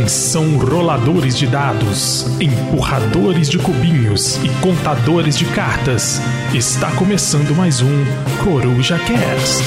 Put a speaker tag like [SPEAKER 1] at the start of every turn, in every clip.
[SPEAKER 1] Atenção roladores de dados, empurradores de cubinhos e contadores de cartas. Está começando mais um Coruja Cast.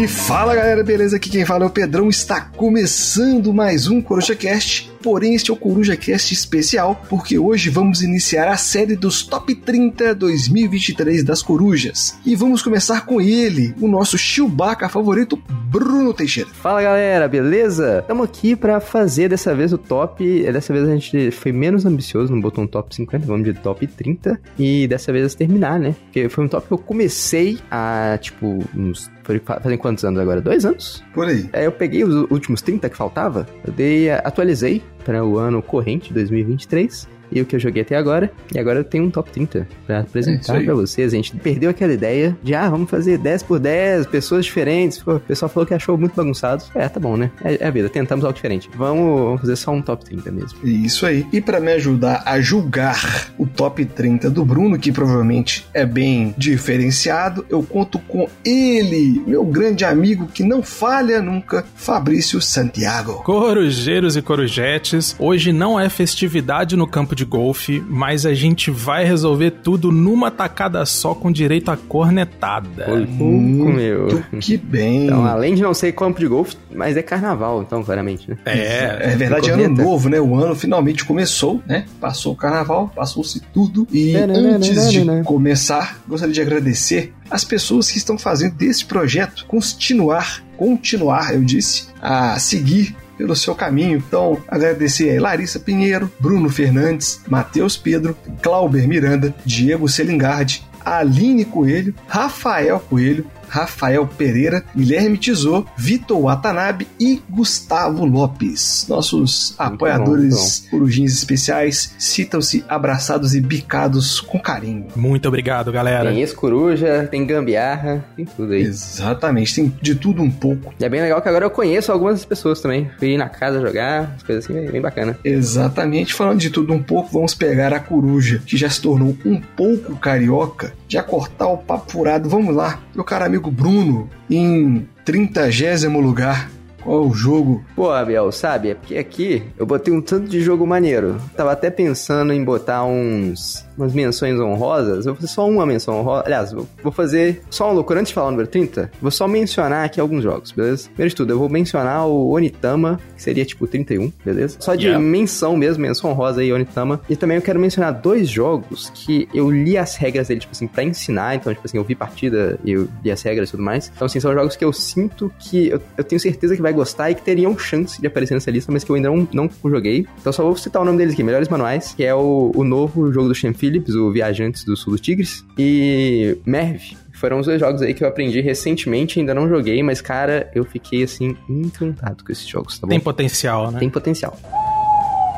[SPEAKER 2] E fala galera, beleza? Aqui quem fala é o Pedrão. Está começando mais um Coruja Cast porém este é o Coruja Cast especial, porque hoje vamos iniciar a série dos Top 30 2023 das Corujas. E vamos começar com ele, o nosso Chewbacca favorito, Bruno Teixeira.
[SPEAKER 3] Fala galera, beleza? Estamos aqui para fazer dessa vez o top. Dessa vez a gente foi menos ambicioso, não botou um top 50, vamos de top 30. E dessa vez terminar, né? Porque foi um top que eu comecei a, tipo, uns foi fazem quantos anos agora? Dois anos?
[SPEAKER 2] Por aí.
[SPEAKER 3] Aí eu peguei os últimos 30 que faltava, eu dei, atualizei para o ano corrente, 2023 e o que eu joguei até agora. E agora eu tenho um top 30 para apresentar é para vocês. A gente perdeu aquela ideia de, ah, vamos fazer 10 por 10, pessoas diferentes. Pô, o pessoal falou que achou muito bagunçado. É, tá bom, né? É, é a vida, tentamos algo diferente. Vamos, vamos, fazer só um top 30 mesmo.
[SPEAKER 2] Isso aí. E para me ajudar a julgar o top 30 do Bruno, que provavelmente é bem diferenciado, eu conto com ele, meu grande amigo que não falha nunca, Fabrício Santiago.
[SPEAKER 1] Corujeiros e corujetes, hoje não é festividade no campo de de golfe, mas a gente vai resolver tudo numa tacada só com direito à cornetada.
[SPEAKER 2] Muito meu. Que bem.
[SPEAKER 3] Então, além de não ser campo de golfe, mas é carnaval, então, claramente, né?
[SPEAKER 2] É, é verdade, é ano novo, né? O ano finalmente começou, né? Passou o carnaval, passou-se tudo. E antes de começar, gostaria de agradecer as pessoas que estão fazendo desse projeto continuar, continuar, eu disse, a seguir pelo seu caminho. Então, agradecer a Larissa Pinheiro, Bruno Fernandes, Matheus Pedro, Clauber Miranda, Diego Selingardi, Aline Coelho, Rafael Coelho, Rafael Pereira, Guilherme Tizô, Vitor Watanabe e Gustavo Lopes. Nossos Muito apoiadores bom, corujins especiais citam-se abraçados e bicados com carinho.
[SPEAKER 1] Muito obrigado, galera.
[SPEAKER 3] Tem ex-coruja, tem gambiarra, tem tudo aí.
[SPEAKER 2] Exatamente, tem de tudo um pouco.
[SPEAKER 3] E é bem legal que agora eu conheço algumas pessoas também. Fui ir na casa jogar, as coisas assim, bem bacana.
[SPEAKER 2] Exatamente, falando de tudo um pouco, vamos pegar a coruja, que já se tornou um pouco carioca, já cortar o papo furado. Vamos lá, meu caro amigo amigo Bruno em trintagésimo lugar. Qual o jogo?
[SPEAKER 3] Pô, Abel, sabe? É porque aqui eu botei um tanto de jogo maneiro. Tava até pensando em botar uns umas menções honrosas. Eu vou fazer só uma menção honrosa. Aliás, vou fazer só um loucura. Antes de falar o número 30, vou só mencionar aqui alguns jogos, beleza? Primeiro de tudo, eu vou mencionar o Onitama, que seria tipo 31, beleza? Só de yeah. menção mesmo, menção honrosa aí, Onitama. E também eu quero mencionar dois jogos que eu li as regras dele, tipo assim, pra ensinar. Então, tipo assim, eu vi partida e eu li as regras e tudo mais. Então, assim, são jogos que eu sinto que eu, eu tenho certeza que vai gostar e que teriam chance de aparecer nessa lista, mas que eu ainda não, não joguei. Então, só vou citar o nome deles aqui: Melhores Manuais, que é o, o novo jogo do Shen Phillips, o Viajantes do Sul dos Tigres, e Merv, foram os dois jogos aí que eu aprendi recentemente, ainda não joguei, mas cara, eu fiquei assim encantado com esses jogos, tá bom?
[SPEAKER 1] Tem potencial, né?
[SPEAKER 3] Tem potencial.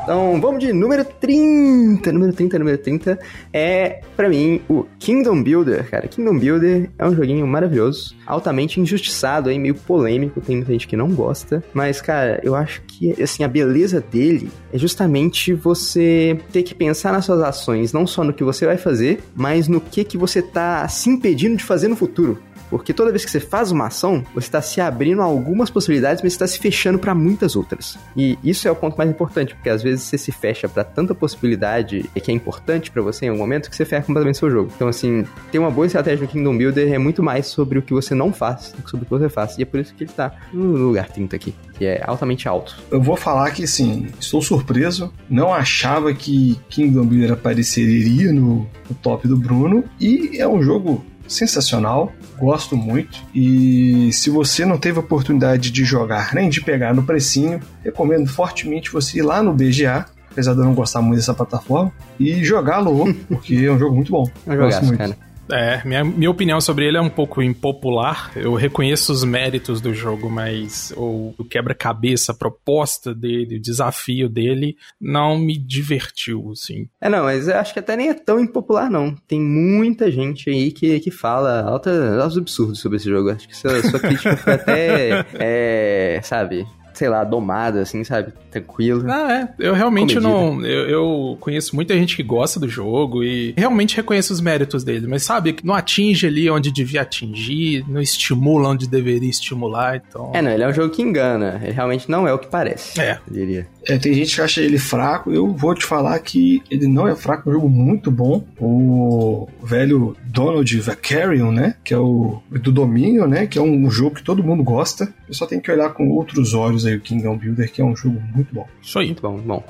[SPEAKER 3] Então, vamos de número 30. Número 30, número 30 é, para mim, o Kingdom Builder, cara. Kingdom Builder é um joguinho maravilhoso, altamente injustiçado aí, meio polêmico, tem muita gente que não gosta, mas, cara, eu acho que, assim, a beleza dele é justamente você ter que pensar nas suas ações, não só no que você vai fazer, mas no que que você tá se impedindo de fazer no futuro. Porque toda vez que você faz uma ação, você está se abrindo a algumas possibilidades, mas está se fechando para muitas outras. E isso é o ponto mais importante, porque às vezes você se fecha para tanta possibilidade que é importante para você em algum momento que você fecha completamente seu jogo. Então, assim, ter uma boa estratégia no Kingdom Builder é muito mais sobre o que você não faz do que sobre o que você faz. E é por isso que ele está no lugar 30 aqui, que é altamente alto.
[SPEAKER 2] Eu vou falar que, sim, estou surpreso. Não achava que Kingdom Builder apareceria no, no top do Bruno. E é um jogo sensacional, gosto muito. E se você não teve oportunidade de jogar nem de pegar no precinho, recomendo fortemente você ir lá no BGA, apesar de eu não gostar muito dessa plataforma, e jogá-lo, porque é um jogo muito bom.
[SPEAKER 3] É um gosto muito. Cara.
[SPEAKER 1] É, minha, minha opinião sobre ele é um pouco impopular. Eu reconheço os méritos do jogo, mas o, o quebra-cabeça, a proposta dele, o desafio dele, não me divertiu, assim.
[SPEAKER 3] É, não, mas eu acho que até nem é tão impopular, não. Tem muita gente aí que, que fala alta, altos absurdos sobre esse jogo. Acho que sua, sua crítica foi até, é, sabe, sei lá, domada, assim, sabe? Tranquilo.
[SPEAKER 1] Ah, é. Eu realmente Comedida. não. Eu, eu, conheço muita gente que gosta do jogo e realmente reconheço os méritos dele, mas sabe, que não atinge ali onde devia atingir, não estimula onde deveria estimular, então.
[SPEAKER 3] É, não, ele é um jogo que engana. Ele realmente não é o que parece.
[SPEAKER 1] É.
[SPEAKER 3] Eu diria.
[SPEAKER 2] É, tem gente que acha ele fraco. Eu vou te falar que ele não é fraco, é um jogo muito bom. O velho Donald Vacarion, né? Que é o do domínio, né? Que é um jogo que todo mundo gosta. Eu só tenho que olhar com outros olhos aí o Kingdom Builder, que é um jogo muito bom.
[SPEAKER 1] Isso aí.
[SPEAKER 3] Muito bom, bom.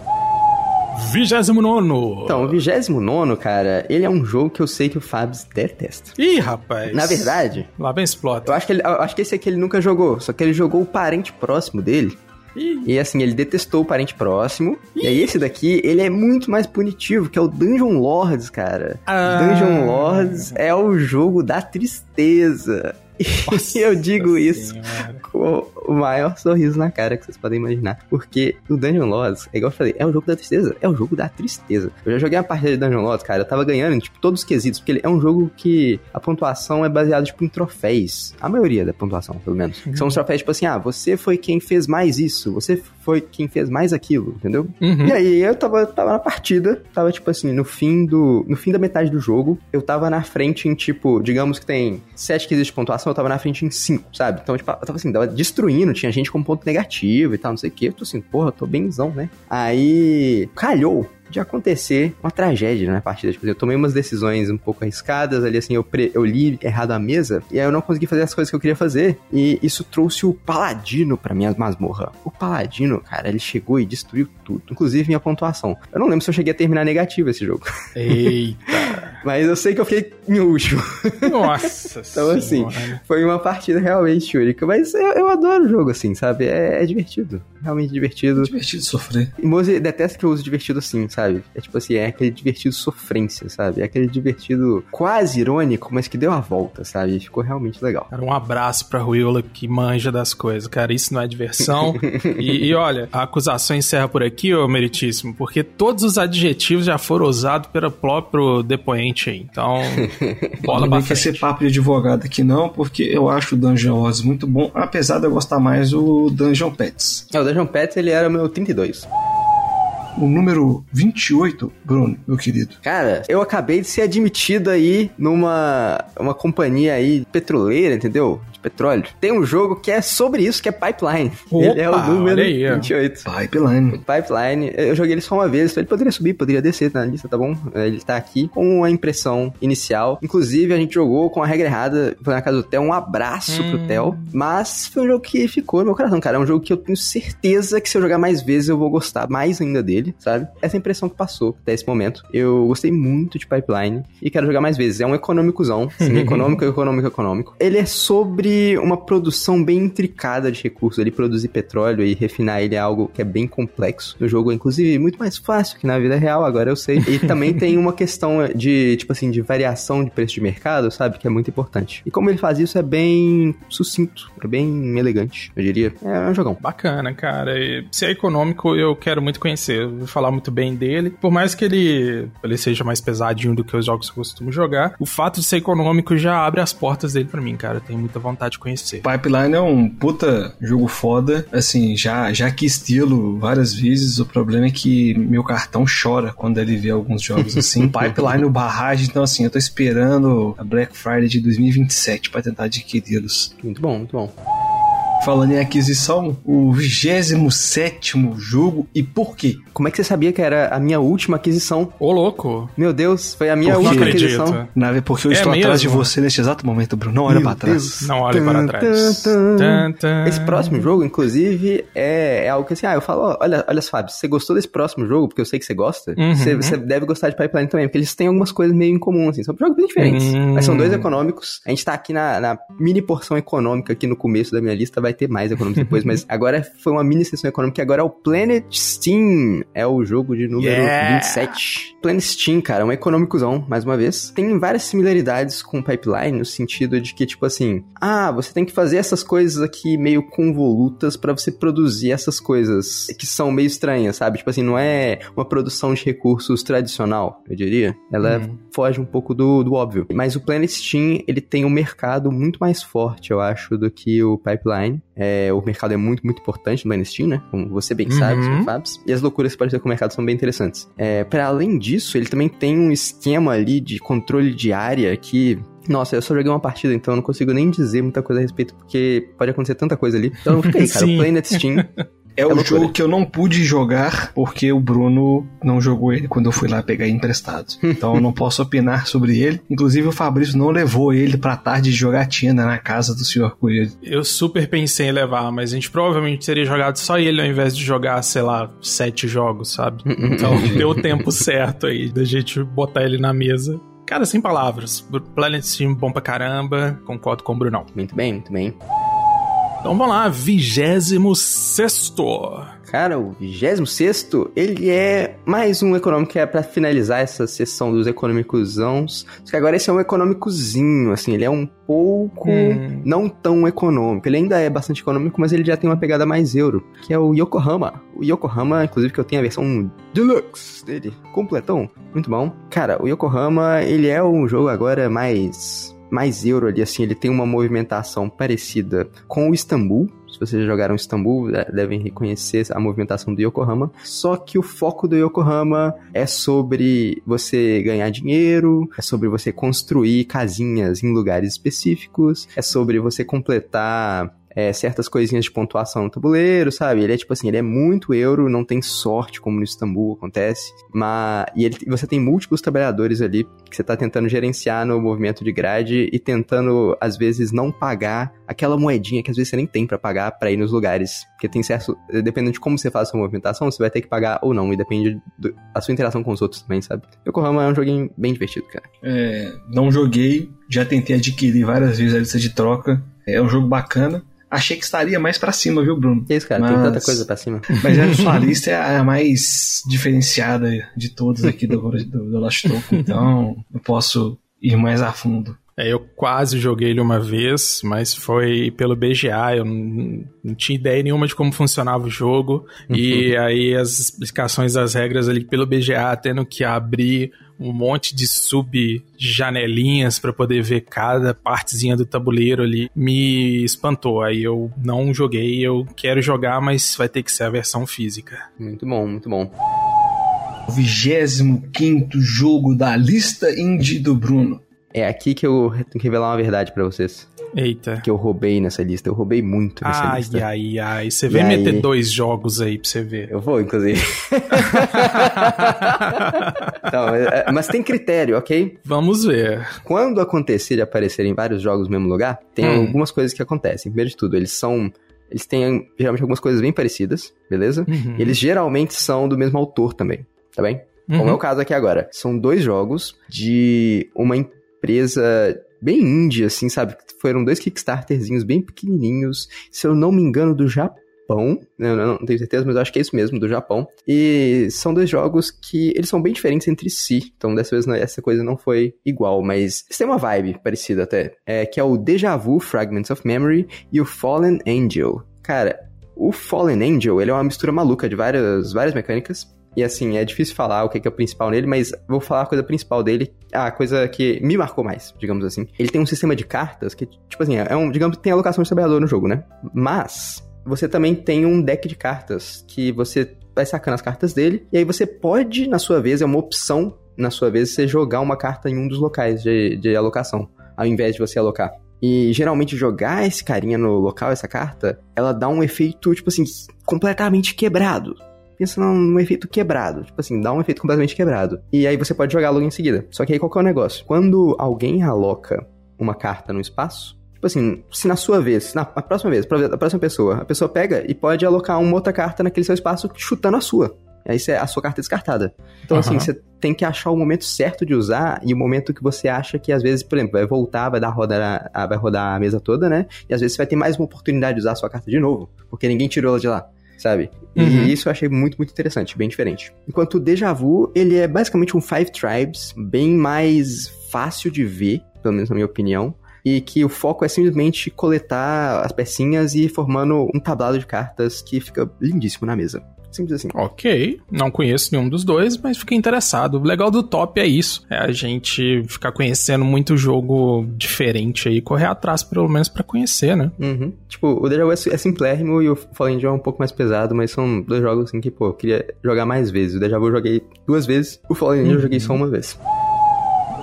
[SPEAKER 1] 29.
[SPEAKER 3] Então, o 29, cara, ele é um jogo que eu sei que o Fabs detesta.
[SPEAKER 1] Ih, rapaz.
[SPEAKER 3] Na verdade.
[SPEAKER 1] Lá bem explota.
[SPEAKER 3] Eu acho que, ele, eu acho que esse aqui ele nunca jogou, só que ele jogou o parente próximo dele. E assim, ele detestou o parente próximo. Ih. E aí, esse daqui, ele é muito mais punitivo, que é o Dungeon Lords, cara. Ah. Dungeon Lords é o jogo da tristeza. E eu digo isso com o maior sorriso na cara que vocês podem imaginar. Porque o Dungeon Lords, é igual eu falei, é um jogo da tristeza. É o um jogo da tristeza. Eu já joguei uma partida de Dungeon Lords, cara. Eu tava ganhando tipo, todos os quesitos. Porque ele é um jogo que a pontuação é baseada tipo, em troféus. A maioria da pontuação, pelo menos. Uhum. São os troféus tipo assim: ah, você foi quem fez mais isso. Você foi quem fez mais aquilo, entendeu? Uhum. E aí eu tava, tava na partida, tava tipo assim, no fim do. No fim da metade do jogo, eu tava na frente em tipo, digamos que tem sete quesitos de pontuação, eu tava na frente em cinco, sabe? Então, tipo, eu tava assim, tava destruindo, tinha gente com ponto negativo e tal, não sei o que. Eu tô assim, porra, eu tô benzão, né? Aí calhou de acontecer uma tragédia na partida. Tipo, eu tomei umas decisões um pouco arriscadas ali, assim, eu, pre... eu li errado a mesa, e aí eu não consegui fazer as coisas que eu queria fazer, e isso trouxe o Paladino pra minha masmorra. O Paladino, cara, ele chegou e destruiu tudo, inclusive minha pontuação. Eu não lembro se eu cheguei a terminar negativo esse jogo.
[SPEAKER 1] Eita!
[SPEAKER 3] Mas eu sei que eu fiquei em último.
[SPEAKER 1] Nossa
[SPEAKER 3] Então, assim, foi uma partida realmente única, mas eu, eu adoro o jogo, assim, sabe? É, é divertido, realmente divertido. É
[SPEAKER 2] divertido sofrer.
[SPEAKER 3] E Mose detesta que eu use divertido assim, sabe? É tipo assim, é aquele divertido sofrência, sabe? É aquele divertido quase irônico, mas que deu a volta, sabe? Ficou realmente legal.
[SPEAKER 1] Cara, um abraço pra Ruila que manja das coisas, cara. Isso não é diversão. e, e, olha, a acusação encerra por aqui, ô meritíssimo, porque todos os adjetivos já foram usados pelo próprio depoente aí. Então, bola pra frente. Não
[SPEAKER 2] ser papo de advogado aqui não, porque eu acho o Dungeon Wars muito bom, apesar de eu gostar mais do Dungeon Pets.
[SPEAKER 3] É, o Dungeon Pets ele era o meu 32
[SPEAKER 2] o número 28, Bruno, meu querido?
[SPEAKER 3] Cara, eu acabei de ser admitido aí numa uma companhia aí petroleira, entendeu? Petróleo. Tem um jogo que é sobre isso, que é Pipeline.
[SPEAKER 1] Opa, ele é o número aí,
[SPEAKER 3] 28.
[SPEAKER 2] Pipeline.
[SPEAKER 3] Pipeline. Eu joguei ele só uma vez, então ele poderia subir, poderia descer na lista, tá bom? Ele tá aqui com a impressão inicial. Inclusive, a gente jogou com a regra errada, foi na casa do Theo. Um abraço hum. pro Theo. Mas foi um jogo que ficou no meu coração, cara. É um jogo que eu tenho certeza que se eu jogar mais vezes eu vou gostar mais ainda dele dele, sabe? Essa impressão que passou até esse momento. Eu gostei muito de Pipeline e quero jogar mais vezes. É um econômicozão, sim, econômico, econômico, econômico. Ele é sobre uma produção bem intricada de recursos. Ele produzir petróleo e refinar ele é algo que é bem complexo. No jogo é, inclusive, muito mais fácil que na vida real, agora eu sei. E também tem uma questão de, tipo assim, de variação de preço de mercado, sabe? Que é muito importante. E como ele faz isso é bem sucinto, é bem elegante, eu diria. É um jogão.
[SPEAKER 1] Bacana, cara. E se é econômico, eu quero muito conhecer ouvi falar muito bem dele. Por mais que ele, ele seja mais pesadinho do que os jogos que eu costumo jogar, o fato de ser econômico já abre as portas dele para mim, cara. Eu tenho muita vontade de conhecer.
[SPEAKER 2] Pipeline é um puta jogo foda. Assim, já, já que estilo várias vezes, o problema é que meu cartão chora quando ele vê alguns jogos assim. Pipeline o barragem, então assim, eu tô esperando a Black Friday de 2027 para tentar adquiri-los.
[SPEAKER 3] Muito bom, muito bom.
[SPEAKER 2] Falando em aquisição, o 27 jogo e por quê?
[SPEAKER 3] Como é que você sabia que era a minha última aquisição?
[SPEAKER 1] Ô, louco.
[SPEAKER 3] Meu Deus, foi a minha última aquisição.
[SPEAKER 2] Nave, porque eu é estou mesmo? atrás de você neste exato momento, Bruno. Não olha para trás.
[SPEAKER 1] Não olha para trás. Tum,
[SPEAKER 3] tum. Esse próximo jogo, inclusive, é, é algo que assim, ah, eu falo, olha, olha, Fábio, você gostou desse próximo jogo? Porque eu sei que você gosta. Uhum. Você, você, deve gostar de Pipeline também, porque eles têm algumas coisas meio em comum, assim. São jogos bem diferentes. Uhum. Mas são dois econômicos. A gente tá aqui na, na mini porção econômica aqui no começo da minha lista, vai ter mais econômicos depois, mas agora foi uma mini sessão econômica, agora é o Planet Steam. É o jogo de número yeah. 27. Planet Steam, cara, é um econômicozão, mais uma vez. Tem várias similaridades com o Pipeline, no sentido de que, tipo assim, ah, você tem que fazer essas coisas aqui meio convolutas para você produzir essas coisas que são meio estranhas, sabe? Tipo assim, não é uma produção de recursos tradicional, eu diria. Ela uhum. foge um pouco do, do óbvio. Mas o Planet Steam, ele tem um mercado muito mais forte, eu acho, do que o Pipeline. É, o mercado é muito, muito importante no Steam, né? Como você bem uhum. sabe, Sr. Fabs. E as loucuras que ter com o mercado são bem interessantes. É, para além disso, ele também tem um esquema ali de controle de área que nossa, eu só joguei uma partida, então eu não consigo nem dizer muita coisa a respeito, porque pode acontecer tanta coisa ali. Então fica aí, cara. o Planet Steam
[SPEAKER 2] É, é o jogo que eu não pude jogar porque o Bruno não jogou ele quando eu fui lá pegar emprestado. Então eu não posso opinar sobre ele. Inclusive o Fabrício não levou ele pra tarde de jogatina na casa do senhor Coelho.
[SPEAKER 1] Eu super pensei em levar, mas a gente provavelmente teria jogado só ele ao invés de jogar, sei lá, sete jogos, sabe? Então deu o tempo certo aí da gente botar ele na mesa. Cara, sem palavras. Planet Steam bom pra caramba. Concordo com o Brunão.
[SPEAKER 3] Muito bem, muito bem.
[SPEAKER 1] Então vamos lá, 26
[SPEAKER 3] Cara, o 26 ele é mais um econômico que é para finalizar essa sessão dos econômicosãos. Só que agora esse é um econômicozinho, assim, ele é um pouco hum. não tão econômico. Ele ainda é bastante econômico, mas ele já tem uma pegada mais euro, que é o Yokohama. O Yokohama, inclusive, que eu tenho a versão deluxe dele, completão, muito bom. Cara, o Yokohama, ele é um jogo agora mais mais euro ali, assim, ele tem uma movimentação parecida com o Istambul. Se vocês jogaram Istambul, é, devem reconhecer a movimentação do Yokohama. Só que o foco do Yokohama é sobre você ganhar dinheiro, é sobre você construir casinhas em lugares específicos, é sobre você completar é, certas coisinhas de pontuação no tabuleiro, sabe? Ele é tipo assim, ele é muito euro, não tem sorte, como no Istambul acontece. Mas. E ele, você tem múltiplos trabalhadores ali que você tá tentando gerenciar no movimento de grade e tentando, às vezes, não pagar aquela moedinha que às vezes você nem tem para pagar para ir nos lugares. Porque tem certo. Dependendo de como você faz a sua movimentação, você vai ter que pagar ou não. E depende da sua interação com os outros também, sabe? Yokohama é um joguinho bem divertido, cara.
[SPEAKER 2] É, não joguei, já tentei adquirir várias vezes a lista de troca. É um jogo bacana achei que estaria mais para cima, viu, Bruno?
[SPEAKER 3] Isso, cara, mas... tem tanta coisa para cima.
[SPEAKER 2] Mas a sua lista é a mais diferenciada de todos aqui do, do, do Last Token, então eu posso ir mais a fundo.
[SPEAKER 1] É, eu quase joguei ele uma vez, mas foi pelo BGA, eu não, não tinha ideia nenhuma de como funcionava o jogo, uhum. e aí as explicações das regras ali pelo BGA, tendo que abrir um monte de sub-janelinhas para poder ver cada partezinha do tabuleiro ali, me espantou. Aí eu não joguei, eu quero jogar, mas vai ter que ser a versão física.
[SPEAKER 3] Muito bom, muito bom.
[SPEAKER 2] O 25 jogo da lista indie do Bruno.
[SPEAKER 3] É aqui que eu tenho que revelar uma verdade para vocês.
[SPEAKER 1] Eita.
[SPEAKER 3] Que eu roubei nessa lista. Eu roubei muito nessa
[SPEAKER 1] ai,
[SPEAKER 3] lista.
[SPEAKER 1] Ai, ai, ai. Você vem meter aí... dois jogos aí pra você ver.
[SPEAKER 3] Eu vou, inclusive. então, é, mas tem critério, ok?
[SPEAKER 1] Vamos ver.
[SPEAKER 3] Quando acontecer de aparecerem vários jogos no mesmo lugar, tem hum. algumas coisas que acontecem. Primeiro de tudo, eles são eles têm geralmente algumas coisas bem parecidas, beleza? Uhum. Eles geralmente são do mesmo autor também, tá bem? Uhum. Como é o caso aqui agora. São dois jogos de uma empresa bem indie, assim, sabe? Foram dois Kickstarterzinhos bem pequenininhos, se eu não me engano, do Japão. Não tenho certeza, mas acho que é isso mesmo, do Japão. E são dois jogos que eles são bem diferentes entre si. Então, dessa vez, essa coisa não foi igual, mas eles têm uma vibe parecida até. É, que é o Deja Vu Fragments of Memory e o Fallen Angel. Cara, o Fallen Angel, ele é uma mistura maluca de várias, várias mecânicas. E assim, é difícil falar o que é o principal nele, mas vou falar a coisa principal dele, a coisa que me marcou mais, digamos assim. Ele tem um sistema de cartas que, tipo assim, é um, digamos, tem alocação de trabalhador no jogo, né? Mas você também tem um deck de cartas que você vai sacando as cartas dele, e aí você pode, na sua vez, é uma opção, na sua vez, você jogar uma carta em um dos locais de, de alocação, ao invés de você alocar. E geralmente jogar esse carinha no local, essa carta, ela dá um efeito, tipo assim, completamente quebrado pensa num efeito quebrado. Tipo assim, dá um efeito completamente quebrado. E aí você pode jogar logo em seguida. Só que aí qual que é o negócio? Quando alguém aloca uma carta no espaço, Tipo assim, se na sua vez, na a próxima vez, a próxima pessoa, a pessoa pega e pode alocar uma outra carta naquele seu espaço chutando a sua. Aí a sua carta é descartada. Então, uhum. assim, você tem que achar o momento certo de usar e o momento que você acha que, às vezes, por exemplo, vai voltar, vai dar roda, vai rodar a mesa toda, né? E às vezes você vai ter mais uma oportunidade de usar a sua carta de novo, porque ninguém tirou ela de lá sabe? Uhum. E isso eu achei muito, muito interessante, bem diferente. Enquanto o Deja Vu, ele é basicamente um Five Tribes, bem mais fácil de ver, pelo menos na minha opinião, e que o foco é simplesmente coletar as pecinhas e ir formando um tablado de cartas que fica lindíssimo na mesa. Simples assim.
[SPEAKER 1] Ok, não conheço nenhum dos dois, mas fiquei interessado. O legal do top é isso, é a gente ficar conhecendo muito jogo diferente aí, correr atrás pelo menos para conhecer, né?
[SPEAKER 3] Uhum. Tipo, o Deja Vu é, é simplérrimo e o Fallen John é um pouco mais pesado, mas são dois jogos assim que, pô, eu queria jogar mais vezes. O Deja Vu eu joguei duas vezes, o Fallen John uhum. eu joguei só uma vez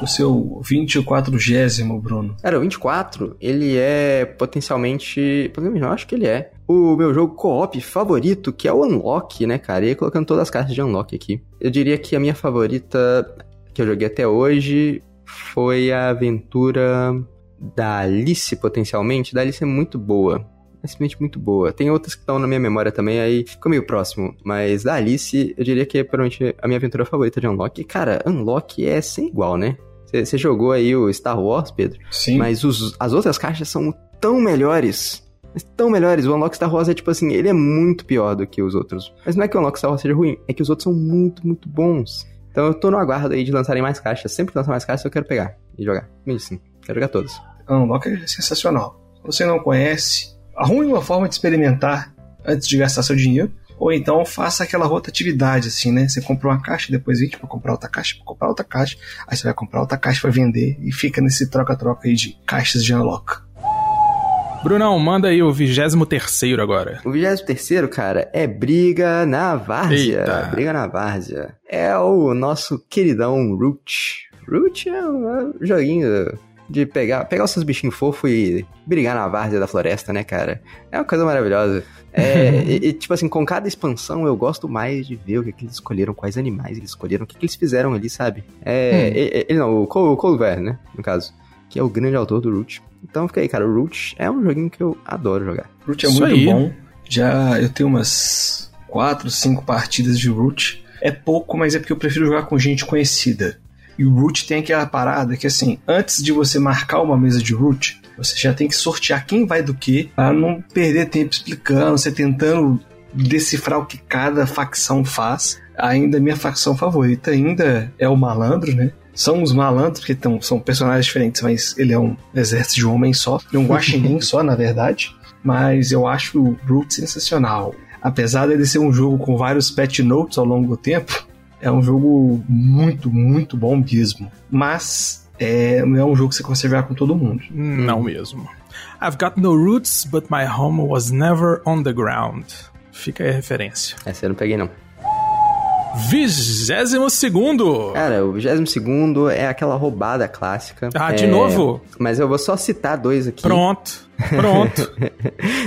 [SPEAKER 2] o seu 24 gésimo, Bruno?
[SPEAKER 3] Cara, o 24, ele é potencialmente. Eu acho que ele é. O meu jogo co-op favorito, que é o Unlock, né, cara? E aí, colocando todas as cartas de Unlock aqui. Eu diria que a minha favorita que eu joguei até hoje foi a aventura da Alice, potencialmente. Da Alice é muito boa. É simplesmente muito boa. Tem outras que estão na minha memória também, aí ficou meio próximo. Mas da Alice, eu diria que é provavelmente a minha aventura favorita de Unlock. E, cara, Unlock é sem igual, né? Você jogou aí o Star Wars, Pedro?
[SPEAKER 2] Sim.
[SPEAKER 3] Mas os, as outras caixas são tão melhores. Tão melhores. O Unlock Star Wars é tipo assim, ele é muito pior do que os outros. Mas não é que o Unlock Star Wars seja ruim, é que os outros são muito, muito bons. Então eu tô no aguardo aí de lançarem mais caixas. Sempre que lançar mais caixas eu quero pegar e jogar. Assim, quero jogar todas.
[SPEAKER 2] Unlock é sensacional. Se você não conhece, arrume uma forma de experimentar antes de gastar seu dinheiro. Ou então faça aquela rotatividade, assim, né? Você compra uma caixa, depois vende para comprar outra caixa, para comprar outra caixa, aí você vai comprar outra caixa para vender e fica nesse troca-troca aí de caixas de unlock.
[SPEAKER 1] Brunão, manda aí o 23 agora.
[SPEAKER 3] O 23, cara, é Briga na Várzea. Eita. Briga na Várzea. É o nosso queridão Root. Root é um joguinho de pegar, pegar os seus bichinhos fofos e brigar na várzea da floresta, né, cara? É uma coisa maravilhosa. É, e, e, tipo assim, com cada expansão eu gosto mais de ver o que, que eles escolheram, quais animais eles escolheram, o que, que eles fizeram ali, sabe? É, hum. ele não, o Cole, Cole né, no caso, que é o grande autor do Root. Então fica aí, cara, o Root é um joguinho que eu adoro jogar.
[SPEAKER 2] Root é Isso muito aí. bom. Já eu tenho umas 4, 5 partidas de Root. É pouco, mas é porque eu prefiro jogar com gente conhecida. E o root tem aquela parada que, assim, antes de você marcar uma mesa de root, você já tem que sortear quem vai do que, para não perder tempo explicando, você tentando decifrar o que cada facção faz. Ainda minha facção favorita ainda é o malandro, né? São os malandros, porque tão, são personagens diferentes, mas ele é um exército de um homem só, é um guaxinim só, na verdade. Mas eu acho o Brute sensacional. Apesar dele ser um jogo com vários patch notes ao longo do tempo, é um jogo muito, muito bom mesmo. Mas é, não é um jogo que você consegue jogar com todo mundo.
[SPEAKER 1] Não mesmo. I've got no roots, but my home was never on the ground. Fica aí a referência.
[SPEAKER 3] Essa eu não peguei, não.
[SPEAKER 1] Vigésimo segundo.
[SPEAKER 3] Cara, o vigésimo segundo é aquela roubada clássica.
[SPEAKER 1] Ah,
[SPEAKER 3] é...
[SPEAKER 1] de novo?
[SPEAKER 3] Mas eu vou só citar dois aqui.
[SPEAKER 1] Pronto. Pronto.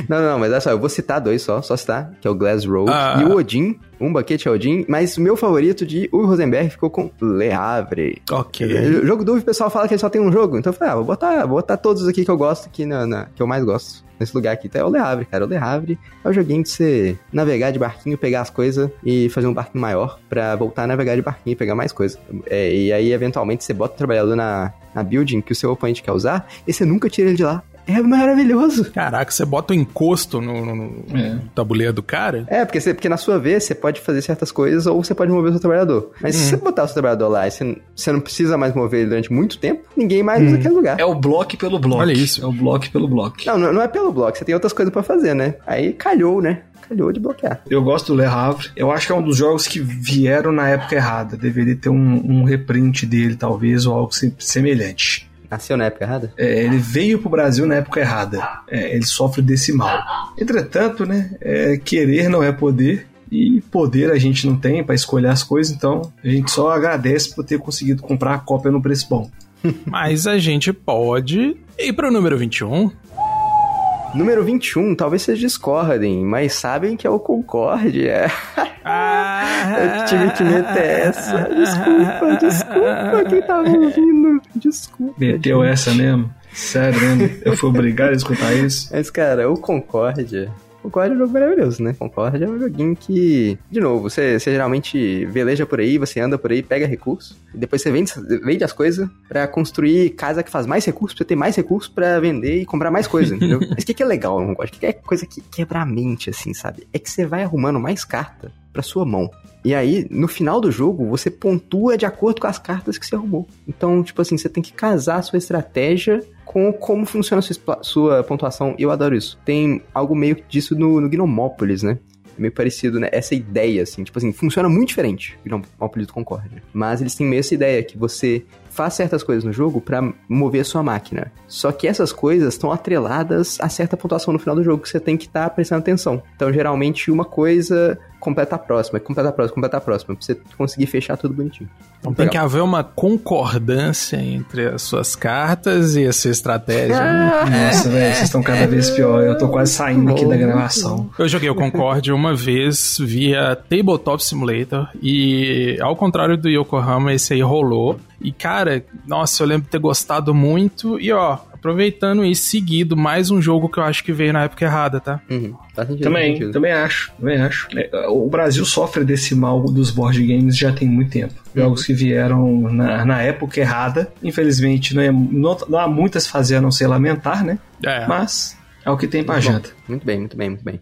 [SPEAKER 3] não, não, mas olha só, eu vou citar dois só, só citar, que é o Glass Road ah. e o Odin. Um baquete é Odin, mas o meu favorito de Uwe Rosenberg ficou com Le Havre.
[SPEAKER 1] Ok.
[SPEAKER 3] O jogo do o pessoal fala que ele só tem um jogo, então eu falei, ah, vou botar, vou botar todos aqui que eu gosto, aqui na, na que eu mais gosto nesse lugar aqui. Então é o Le Havre, cara. O Le Havre é o joguinho de você navegar de barquinho, pegar as coisas e fazer um barquinho maior pra voltar a navegar de barquinho e pegar mais coisas. É, e aí, eventualmente, você bota o trabalhador na, na building que o seu oponente quer usar e você nunca tira ele de lá. É maravilhoso.
[SPEAKER 1] Caraca, você bota o encosto no, no, no é. tabuleiro do cara?
[SPEAKER 3] É, porque, você, porque na sua vez você pode fazer certas coisas ou você pode mover o seu trabalhador. Mas se uhum. você botar o seu trabalhador lá e você, você não precisa mais mover ele durante muito tempo, ninguém mais usa uhum. aquele lugar.
[SPEAKER 2] É o bloco pelo bloco.
[SPEAKER 1] Olha isso.
[SPEAKER 2] É o bloco pelo bloco.
[SPEAKER 3] Não, não, não é pelo bloco, você tem outras coisas para fazer, né? Aí calhou, né? calhou de bloquear.
[SPEAKER 2] Eu gosto do Le Havre. Eu acho que é um dos jogos que vieram na época errada. Deveria ter um, um reprint dele, talvez, ou algo semelhante.
[SPEAKER 3] Nasceu na época errada?
[SPEAKER 2] É, ele veio pro Brasil na época errada. É, ele sofre desse mal. Entretanto, né, é, querer não é poder. E poder a gente não tem para escolher as coisas, então a gente só agradece por ter conseguido comprar a cópia no preço bom.
[SPEAKER 1] Mas a gente pode ir para o número 21.
[SPEAKER 3] Número 21, talvez vocês discordem, mas sabem que é o Concórdia. Ah, eu tive que meter essa. Desculpa, desculpa, quem tava ouvindo. Desculpa.
[SPEAKER 2] Meteu gente. essa mesmo? Sério mesmo? Eu fui obrigado a escutar isso?
[SPEAKER 3] Mas, cara, o Concórdia Concorde é um jogo maravilhoso, né? Concorde é um joguinho que, de novo, você, você geralmente veleja por aí, você anda por aí, pega recursos, e depois você vende, vende as coisas para construir casa que faz mais recursos, pra você ter mais recursos para vender e comprar mais coisa, entendeu? Mas o que, que é legal no Concorde? O que, que é coisa que quebra a mente, assim, sabe? É que você vai arrumando mais carta pra sua mão. E aí, no final do jogo, você pontua de acordo com as cartas que você arrumou. Então, tipo assim, você tem que casar a sua estratégia com como funciona a sua, sua pontuação. Eu adoro isso. Tem algo meio disso no, no Gnomópolis, né? É meio parecido, né? Essa ideia, assim, tipo assim, funciona muito diferente que o Malpolito Concórdia. Mas eles têm meio essa ideia que você faz certas coisas no jogo para mover a sua máquina. Só que essas coisas estão atreladas a certa pontuação no final do jogo que você tem que estar tá prestando atenção. Então, geralmente, uma coisa completa a próxima, completa a próxima, completa a próxima, pra você conseguir fechar tudo bonitinho.
[SPEAKER 1] Então tem que haver uma concordância entre as suas cartas e a sua estratégia.
[SPEAKER 2] Ah, Nossa, velho, vocês estão cada vez pior. Eu tô quase saindo aqui da gravação.
[SPEAKER 1] Eu joguei o Concorde uma vez via Tabletop Simulator e, ao contrário do Yokohama, esse aí rolou. E, cara, nossa, eu lembro de ter gostado muito. E, ó, aproveitando e seguido, mais um jogo que eu acho que veio na época errada, tá?
[SPEAKER 2] Uhum. também, também acho, também acho. É, o Brasil sofre desse mal dos board games já tem muito tempo. Uhum. Jogos que vieram na, na época errada. Infelizmente, não, é, não, não, há muitas fazer a não ser lamentar, né? É. Mas é o que tem pra muito janta.
[SPEAKER 3] Muito bem, muito bem, muito bem.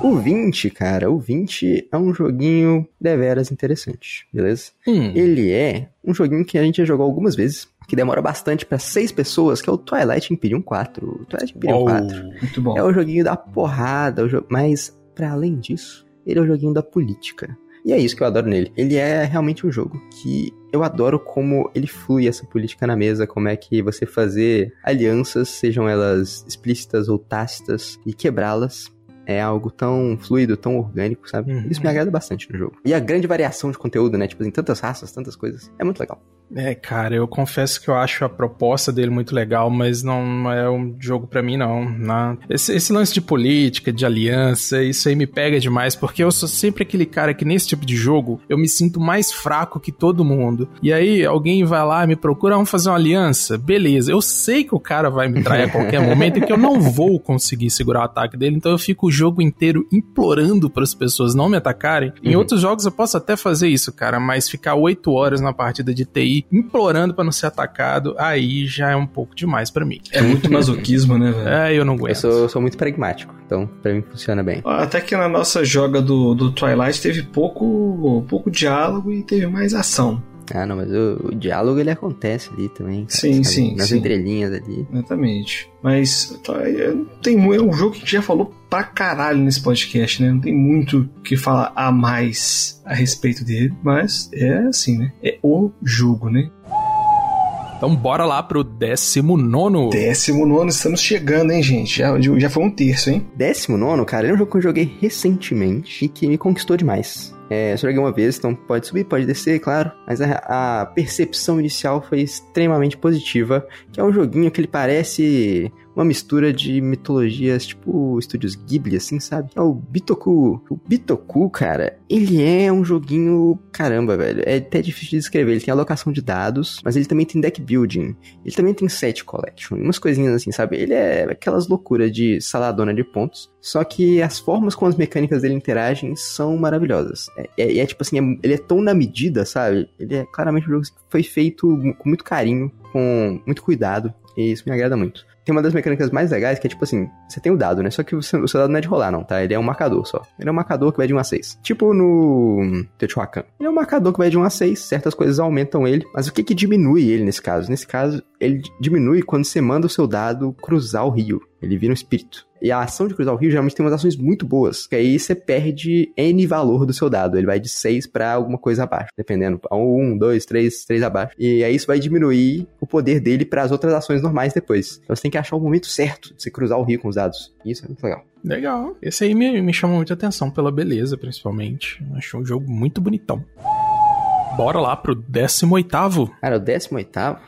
[SPEAKER 3] O 20, cara, o 20 é um joguinho deveras interessante, beleza? Hum. Ele é um joguinho que a gente já jogou algumas vezes, que demora bastante para seis pessoas, que é o Twilight Imperium 4. O Twilight Imperium oh, 4 muito bom. é o joguinho da porrada, o jo... mas para além disso, ele é o joguinho da política. E é isso que eu adoro nele. Ele é realmente um jogo que eu adoro como ele flui essa política na mesa, como é que você fazer alianças, sejam elas explícitas ou tácitas, e quebrá-las é algo tão fluido, tão orgânico, sabe? Uhum. Isso me agrada bastante no jogo. E a grande variação de conteúdo, né? Tipo, em tantas raças, tantas coisas. É muito legal.
[SPEAKER 1] É, cara, eu confesso que eu acho a proposta dele muito legal, mas não é um jogo para mim, não. não. Esse, esse, lance de política, de aliança, isso aí me pega demais, porque eu sou sempre aquele cara que nesse tipo de jogo eu me sinto mais fraco que todo mundo. E aí alguém vai lá, me procura, vamos fazer uma aliança. Beleza, eu sei que o cara vai me trair a qualquer momento e que eu não vou conseguir segurar o ataque dele, então eu fico o jogo inteiro implorando para as pessoas não me atacarem. Em uhum. outros jogos eu posso até fazer isso, cara, mas ficar oito horas na partida de TI implorando para não ser atacado, aí já é um pouco demais para mim.
[SPEAKER 2] É muito masoquismo, né, velho?
[SPEAKER 1] É, eu não aguento.
[SPEAKER 3] Eu sou, eu sou, muito pragmático, então pra mim funciona bem.
[SPEAKER 2] Até que na nossa joga do, do Twilight teve pouco, pouco diálogo e teve mais ação.
[SPEAKER 3] Ah, não, mas o, o, diálogo ele acontece ali também. Cara,
[SPEAKER 2] sim, sabe? sim.
[SPEAKER 3] Nas
[SPEAKER 2] sim.
[SPEAKER 3] entrelinhas ali.
[SPEAKER 2] Exatamente. Mas tá, é, tem, é um jogo que a gente já falou pra caralho nesse podcast, né? Não tem muito o que falar a mais a respeito dele, mas é assim, né? É o jogo, né?
[SPEAKER 1] Então bora lá pro 19.
[SPEAKER 2] 19, estamos chegando, hein, gente? Já, já foi um terço, hein?
[SPEAKER 3] 19, cara, é um jogo que eu joguei recentemente e que me conquistou demais. É, só joguei uma vez, então pode subir, pode descer, claro. Mas a, a, percepção inicial foi extremamente positiva. Que é um joguinho que ele parece uma mistura de mitologias tipo estúdios Ghibli, assim, sabe? É o Bitoku. O Bitoku, cara, ele é um joguinho. Caramba, velho. É até difícil de descrever. Ele tem alocação de dados, mas ele também tem deck building. Ele também tem set collection. Umas coisinhas assim, sabe? Ele é aquelas loucuras de saladona de pontos. Só que as formas como as mecânicas dele interagem são maravilhosas. É, é, é tipo assim, é, ele é tão na medida, sabe? Ele é claramente um jogo que foi feito com muito carinho, com muito cuidado. E isso me agrada muito tem uma das mecânicas mais legais que é tipo assim: você tem o dado, né? Só que o seu, o seu dado não é de rolar, não, tá? Ele é um marcador só. Ele é um marcador que vai de 1 a 6. Tipo no Teotihuacan. Ele é um marcador que vai de 1 a 6, certas coisas aumentam ele. Mas o que que diminui ele nesse caso? Nesse caso, ele diminui quando você manda o seu dado cruzar o rio. Ele vira um espírito. E a ação de cruzar o rio geralmente tem umas ações muito boas. Que aí você perde N valor do seu dado. Ele vai de 6 para alguma coisa abaixo. Dependendo. 1, 2, 3, 3 abaixo. E aí isso vai diminuir o poder dele para as outras ações normais depois. Então você tem que achar o momento certo de você cruzar o rio com os dados. Isso é muito legal.
[SPEAKER 1] Legal. Esse aí me, me chamou muita atenção pela beleza, principalmente. Achei um jogo muito bonitão. Bora lá pro 18
[SPEAKER 3] Cara, o 18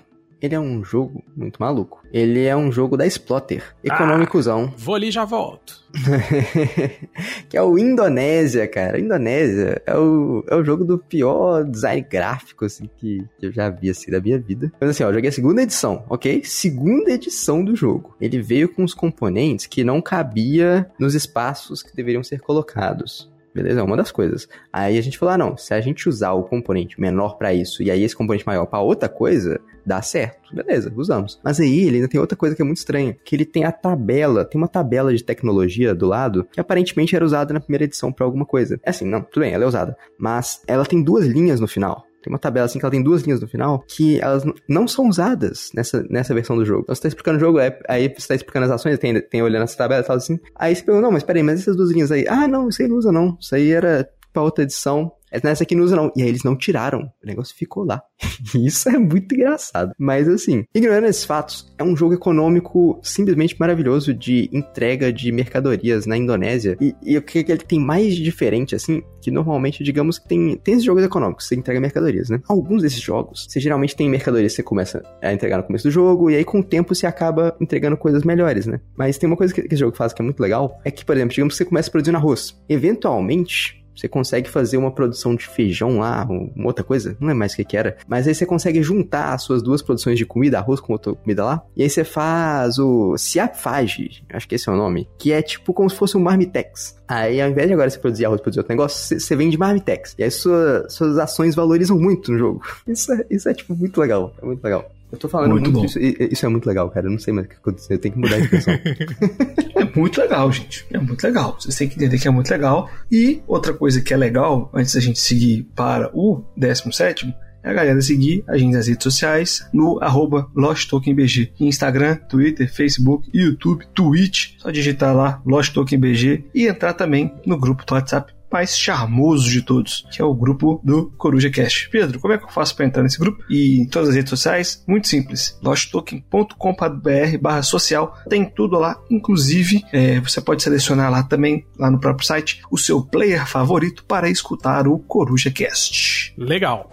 [SPEAKER 3] ele é um jogo muito maluco. Ele é um jogo da Splotter, econômicozão.
[SPEAKER 1] Ah, vou ali e já volto.
[SPEAKER 3] que é o Indonésia, cara. Indonésia é o, é o jogo do pior design gráfico, assim, que, que eu já vi, assim, da minha vida. Mas assim, ó, eu joguei a segunda edição, ok? Segunda edição do jogo. Ele veio com os componentes que não cabia nos espaços que deveriam ser colocados. Beleza? É uma das coisas. Aí a gente falou: ah, não, se a gente usar o componente menor para isso e aí esse componente maior para outra coisa, dá certo. Beleza, usamos. Mas aí ele ainda tem outra coisa que é muito estranha, que ele tem a tabela, tem uma tabela de tecnologia do lado que aparentemente era usada na primeira edição para alguma coisa. É assim, não, tudo bem, ela é usada, mas ela tem duas linhas no final. Tem uma tabela assim que ela tem duas linhas no final que elas não são usadas nessa, nessa versão do jogo. Então você tá explicando o jogo, aí você tá explicando as ações, tem, tem olhando essa tabela e tal assim. Aí você pergunta, não, mas peraí, mas essas duas linhas aí? Ah, não, isso aí não usa não. Isso aí era pra outra edição. Nessa aqui não usa não. E aí eles não tiraram. O negócio ficou lá. Isso é muito engraçado. Mas assim, ignorando esses fatos, é um jogo econômico simplesmente maravilhoso de entrega de mercadorias na Indonésia. E, e o que ele tem mais diferente, assim, que normalmente, digamos que tem, tem esses jogos econômicos, você entrega mercadorias, né? Alguns desses jogos, você geralmente tem mercadorias que você começa a entregar no começo do jogo, e aí com o tempo você acaba entregando coisas melhores, né? Mas tem uma coisa que, que esse jogo faz que é muito legal, é que, por exemplo, digamos que você começa produzindo arroz. Eventualmente, você consegue fazer uma produção de feijão lá, uma outra coisa, não é mais o que, que era. Mas aí você consegue juntar as suas duas produções de comida, arroz com outra comida lá. E aí você faz o Siapfage, acho que esse é o nome, que é tipo como se fosse um marmitex. Aí ao invés de agora você produzir arroz, produzir outro negócio, você, vende marmitex. E aí sua, suas ações valorizam muito no jogo. Isso é, isso é tipo muito legal, é muito legal. Eu tô falando muito, muito isso, isso, é muito legal, cara. Eu não sei mais o que aconteceu. Eu tenho que mudar de expressão.
[SPEAKER 2] é muito legal, gente. É muito legal. Vocês têm que entender que é muito legal. E outra coisa que é legal, antes da gente seguir para o 17 é a galera seguir a gente nas redes sociais no arroba LostTokenBG. Instagram, Twitter, Facebook, YouTube, Twitch. Só digitar lá LostTokenBG e entrar também no grupo do WhatsApp mais charmoso de todos, que é o grupo do Coruja Cash. Pedro, como é que eu faço para entrar nesse grupo? E em todas as redes sociais? Muito simples. losttoken.com.br social. Tem tudo lá, inclusive é, você pode selecionar lá também, lá no próprio site, o seu player favorito para escutar o Coruja Cast.
[SPEAKER 1] Legal.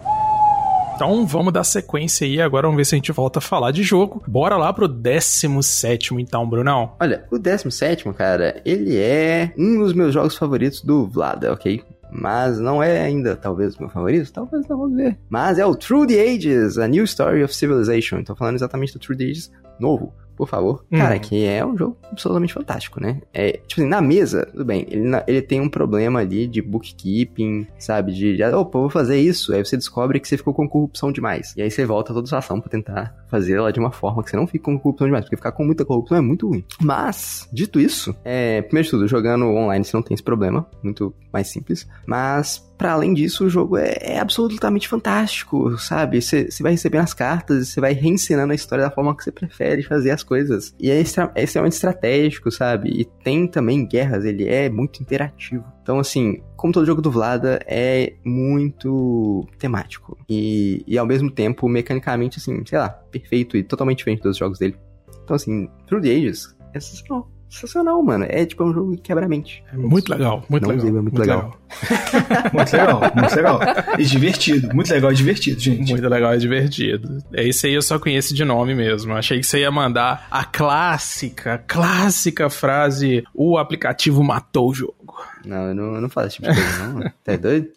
[SPEAKER 1] Então vamos dar sequência aí, agora vamos ver se a gente volta a falar de jogo. Bora lá pro 17 então, Brunão.
[SPEAKER 3] Olha, o 17, cara, ele é um dos meus jogos favoritos do Vlada, ok? mas não é ainda, talvez, meu favorito, talvez não, vamos ver. Mas é o Through the Ages, A New Story of Civilization. Tô falando exatamente do Through the Ages novo, por favor. Hum. Cara, que é um jogo absolutamente fantástico, né? É, tipo assim, na mesa, tudo bem, ele, ele tem um problema ali de bookkeeping, sabe? De, de, opa, vou fazer isso. Aí você descobre que você ficou com corrupção demais. E aí você volta toda a sua ação pra tentar fazer ela de uma forma que você não fique com corrupção demais, porque ficar com muita corrupção é muito ruim. Mas, dito isso, é, primeiro de tudo, jogando online você não tem esse problema, muito mais simples. Mas para além disso, o jogo é, é absolutamente fantástico, sabe? Você vai recebendo as cartas, você vai reensinando a história da forma que você prefere fazer as coisas. E é, extra, é extremamente estratégico, sabe? E tem também guerras, ele é muito interativo. Então, assim, como todo jogo do Vlada, é muito temático. E, e ao mesmo tempo, mecanicamente, assim, sei lá, perfeito e totalmente diferente dos jogos dele. Então, assim, Through the Ages é sensacional sensacional, mano. É tipo é um jogo que quebra a mente.
[SPEAKER 1] É muito legal, muito Não, legal. É
[SPEAKER 3] muito, muito legal.
[SPEAKER 2] legal. muito legal, muito legal. E divertido. Muito legal e divertido, gente.
[SPEAKER 1] Muito legal e divertido. É isso aí eu só conheço de nome mesmo. Achei que você ia mandar a clássica, clássica frase: o aplicativo matou o jogo.
[SPEAKER 3] Não, eu não, eu não faço esse tipo de coisa, não. tá doido?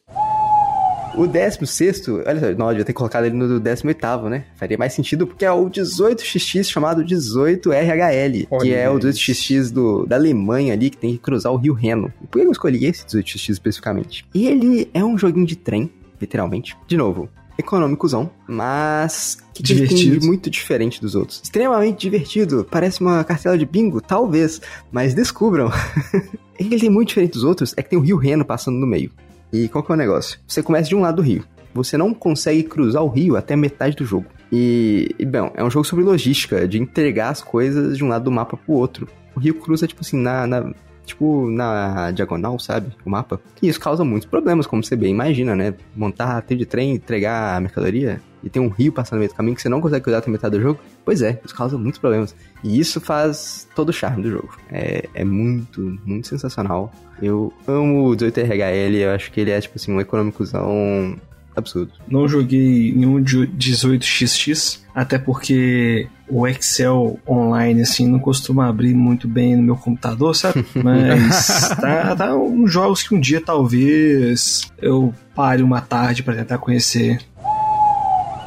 [SPEAKER 3] O 16, olha só, não, eu devia ter colocado ele no 18, né? Faria mais sentido porque é o 18XX chamado 18RHL, olha que é o 18XX do, da Alemanha ali, que tem que cruzar o Rio Reno. por que eu escolhi esse 18XX especificamente? Ele é um joguinho de trem, literalmente. De novo, econômicozão, mas que divertido. muito diferente dos outros. Extremamente divertido. Parece uma cartela de bingo, talvez, mas descubram. ele tem muito diferente dos outros, é que tem o Rio Reno passando no meio. E qual que é o negócio? Você começa de um lado do rio. Você não consegue cruzar o rio até metade do jogo. E, e bom, é um jogo sobre logística, de entregar as coisas de um lado do mapa pro outro. O rio cruza, tipo assim, na, na tipo, na diagonal, sabe? O mapa. E isso causa muitos problemas, como você bem imagina, né? Montar trilho de trem, entregar a mercadoria e tem um rio passando no meio do caminho que você não consegue cruzar até metade do jogo. Pois é, isso causa muitos problemas. E isso faz todo o charme do jogo. É, é muito, muito sensacional. Eu amo o 18RHL, eu acho que ele é, tipo assim, um econômicozão absurdo.
[SPEAKER 2] Não joguei nenhum 18xx, até porque o Excel online, assim, não costuma abrir muito bem no meu computador, sabe? Mas tá, tá uns jogos que um dia talvez eu pare uma tarde para tentar conhecer.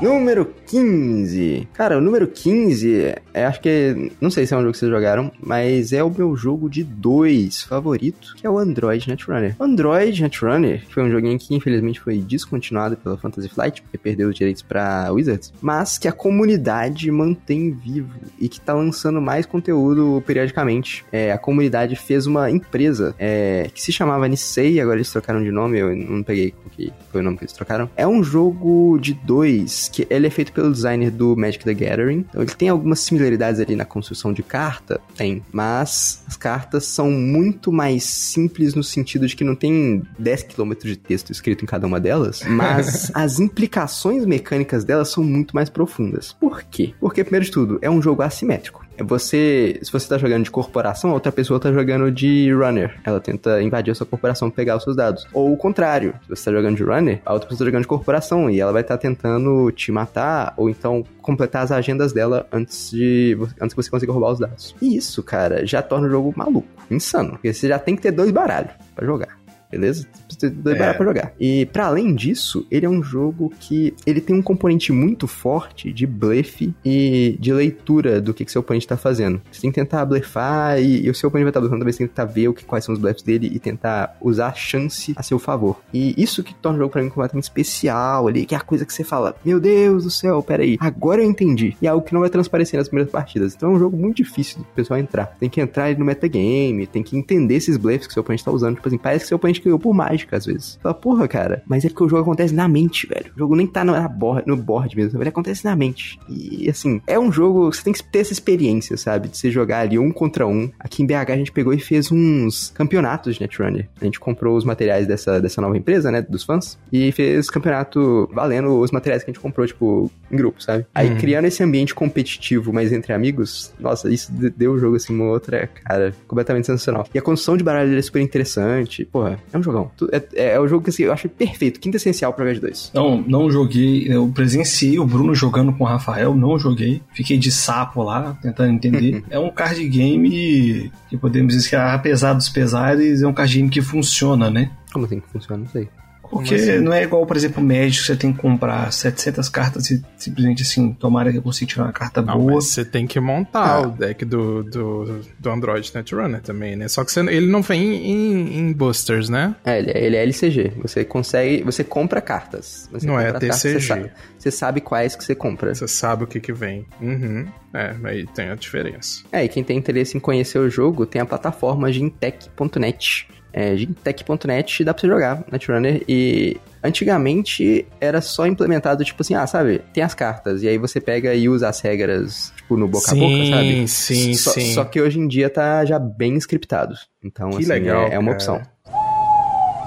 [SPEAKER 3] Número 15. Cara, o número 15, é, acho que. Não sei se é um jogo que vocês jogaram, mas é o meu jogo de dois favorito, que é o Android Netrunner. Android Netrunner foi um joguinho que infelizmente foi descontinuado pela Fantasy Flight, porque perdeu os direitos pra Wizards, mas que a comunidade mantém vivo e que tá lançando mais conteúdo periodicamente. É, a comunidade fez uma empresa é, que se chamava Nisei, agora eles trocaram de nome, eu não peguei o que foi o nome que eles trocaram. É um jogo de dois, que ele é feito pelo designer do Magic the Gathering, então ele tem algumas similaridades ali na construção de carta, tem, mas as cartas são muito mais simples no sentido de que não tem 10 km de texto escrito em cada uma delas, mas as implicações mecânicas delas são muito mais profundas. Por quê? Porque, primeiro de tudo, é um jogo assimétrico. É você, se você tá jogando de corporação, a outra pessoa tá jogando de runner. Ela tenta invadir a sua corporação pegar os seus dados. Ou o contrário, se você tá jogando de runner, a outra pessoa tá jogando de corporação e ela vai estar tá tentando te matar ou então completar as agendas dela antes de antes que você consiga roubar os dados. E isso, cara, já torna o jogo maluco, insano, porque você já tem que ter dois baralhos para jogar beleza? Precisa ter é. pra jogar. E para além disso, ele é um jogo que ele tem um componente muito forte de blefe e de leitura do que, que seu oponente tá fazendo. Você tem que tentar blefar e, e o seu oponente vai estar tá blefando, também você tem que tentar ver o que, quais são os blefs dele e tentar usar a chance a seu favor. E isso que torna o jogo pra mim completamente especial ali, que é a coisa que você fala, meu Deus do céu, peraí, agora eu entendi. E é algo que não vai transparecer nas primeiras partidas. Então é um jogo muito difícil do pessoal entrar. Tem que entrar no metagame, tem que entender esses blefs que seu oponente tá usando. Tipo assim, parece que seu oponente ganhou por mágica às vezes. Fala, porra, cara, mas é porque o jogo acontece na mente, velho. O jogo nem tá no, board, no board mesmo, ele acontece na mente. E assim, é um jogo, você tem que ter essa experiência, sabe? De você jogar ali um contra um. Aqui em BH a gente pegou e fez uns campeonatos de Netrunner. A gente comprou os materiais dessa, dessa nova empresa, né? Dos fãs. E fez campeonato valendo os materiais que a gente comprou, tipo, em grupo, sabe? Aí uhum. criando esse ambiente competitivo, mas entre amigos, nossa, isso deu o jogo assim uma outra cara completamente sensacional. E a construção de baralho é super interessante. Porra, é um jogão. É, é, é o jogo que assim, eu acho perfeito, quinta essencial pra VS2.
[SPEAKER 2] Não, não joguei. Eu presenciei o Bruno jogando com o Rafael, não joguei. Fiquei de sapo lá, tentando entender. é um card game que podemos dizer que, apesar dos pesares, é um card game que funciona, né?
[SPEAKER 3] Como assim que funciona? Não sei.
[SPEAKER 2] Porque assim? não é igual, por exemplo, o Magic, você tem que comprar 700 cartas e simplesmente assim, tomara que eu consiga tirar uma carta não, boa. Mas
[SPEAKER 1] você tem que montar ah. o deck do, do, do Android Netrunner também, né? Só que você, ele não vem em, em, boosters, né?
[SPEAKER 3] É, ele, é, ele é LCG. Você consegue, você compra cartas. Você
[SPEAKER 1] não
[SPEAKER 3] é
[SPEAKER 1] compra é TCG. Cartas, você,
[SPEAKER 3] sabe, você, sabe, quais que você compra.
[SPEAKER 1] Você sabe o que que vem. Uhum. É, aí tem a diferença.
[SPEAKER 3] É, e quem tem interesse em conhecer o jogo, tem a plataforma gintech.net é, gintech.net dá pra você jogar Netrunner e antigamente era só implementado tipo assim, ah, sabe, tem as cartas e aí você pega e usa as regras tipo no boca sim, a boca, sabe?
[SPEAKER 1] Sim,
[SPEAKER 3] só,
[SPEAKER 1] sim.
[SPEAKER 3] Só que hoje em dia tá já bem scriptado. Então, que assim, legal, é, é uma opção.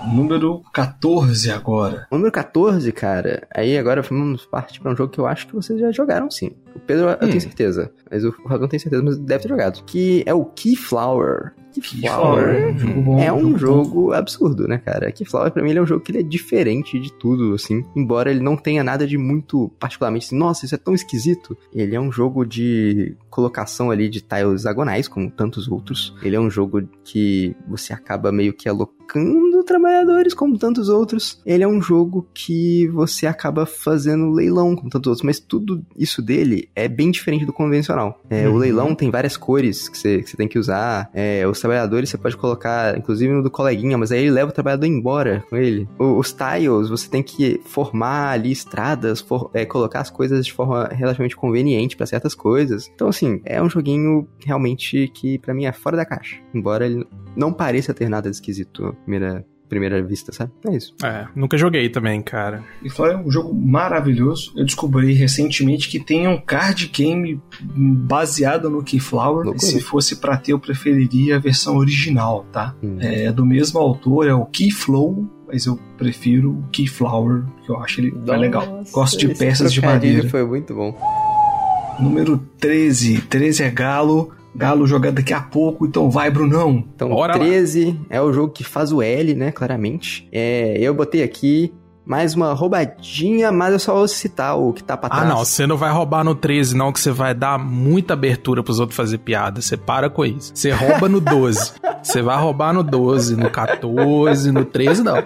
[SPEAKER 2] Número 14 agora.
[SPEAKER 3] Número 14, cara. Aí agora vamos partir para um jogo que eu acho que vocês já jogaram sim. O Pedro, hum. eu tenho hum. certeza. Mas o Rodão tem certeza, mas deve ter jogado. Que é o Keyflower. Keyflower Keyflower é um jogo absurdo, né, cara? Keyflower pra mim ele é um jogo que ele é diferente de tudo, assim. Embora ele não tenha nada de muito particularmente assim, nossa, isso é tão esquisito. Ele é um jogo de colocação ali de tiles hexagonais, como tantos outros. Ele é um jogo que você acaba meio que alocando trabalhadores, como tantos outros. Ele é um jogo que você acaba fazendo leilão, como tantos outros, mas tudo isso dele é bem diferente do convencional. É, uhum. O leilão tem várias cores que você, que você tem que usar. É, os trabalhadores você pode colocar, inclusive no do coleguinha, mas aí ele leva o trabalhador embora com ele. O, os tiles, você tem que formar ali estradas, for, é, colocar as coisas de forma relativamente conveniente para certas coisas. Então, assim, é um joguinho realmente que para mim é fora da caixa. Embora ele não pareça ter nada de esquisito à primeira primeira vista, sabe? É isso.
[SPEAKER 1] É, nunca joguei também, cara.
[SPEAKER 2] E foi um jogo maravilhoso. Eu descobri recentemente que tem um card game baseado no Keyflower. Loucura. Se fosse para ter, eu preferiria a versão original, tá? Hum. É do mesmo autor, é o Keyflow, mas eu prefiro o Keyflower, que eu acho ele Nossa, legal. Gosto de peças de madeira.
[SPEAKER 3] Foi muito bom.
[SPEAKER 2] Número 13. 13 é Galo. Galo jogar daqui a pouco, então vai, Brunão.
[SPEAKER 3] Então, Bora 13 lá. é o jogo que faz o L, né, claramente. É, eu botei aqui mais uma roubadinha, mas eu só vou citar o que tá pra ah, trás.
[SPEAKER 1] Ah, não, você não vai roubar no 13, não, que você vai dar muita abertura pros outros fazer piada. Você para com isso. Você rouba no 12. Você vai roubar no 12, no 14, no 13, não.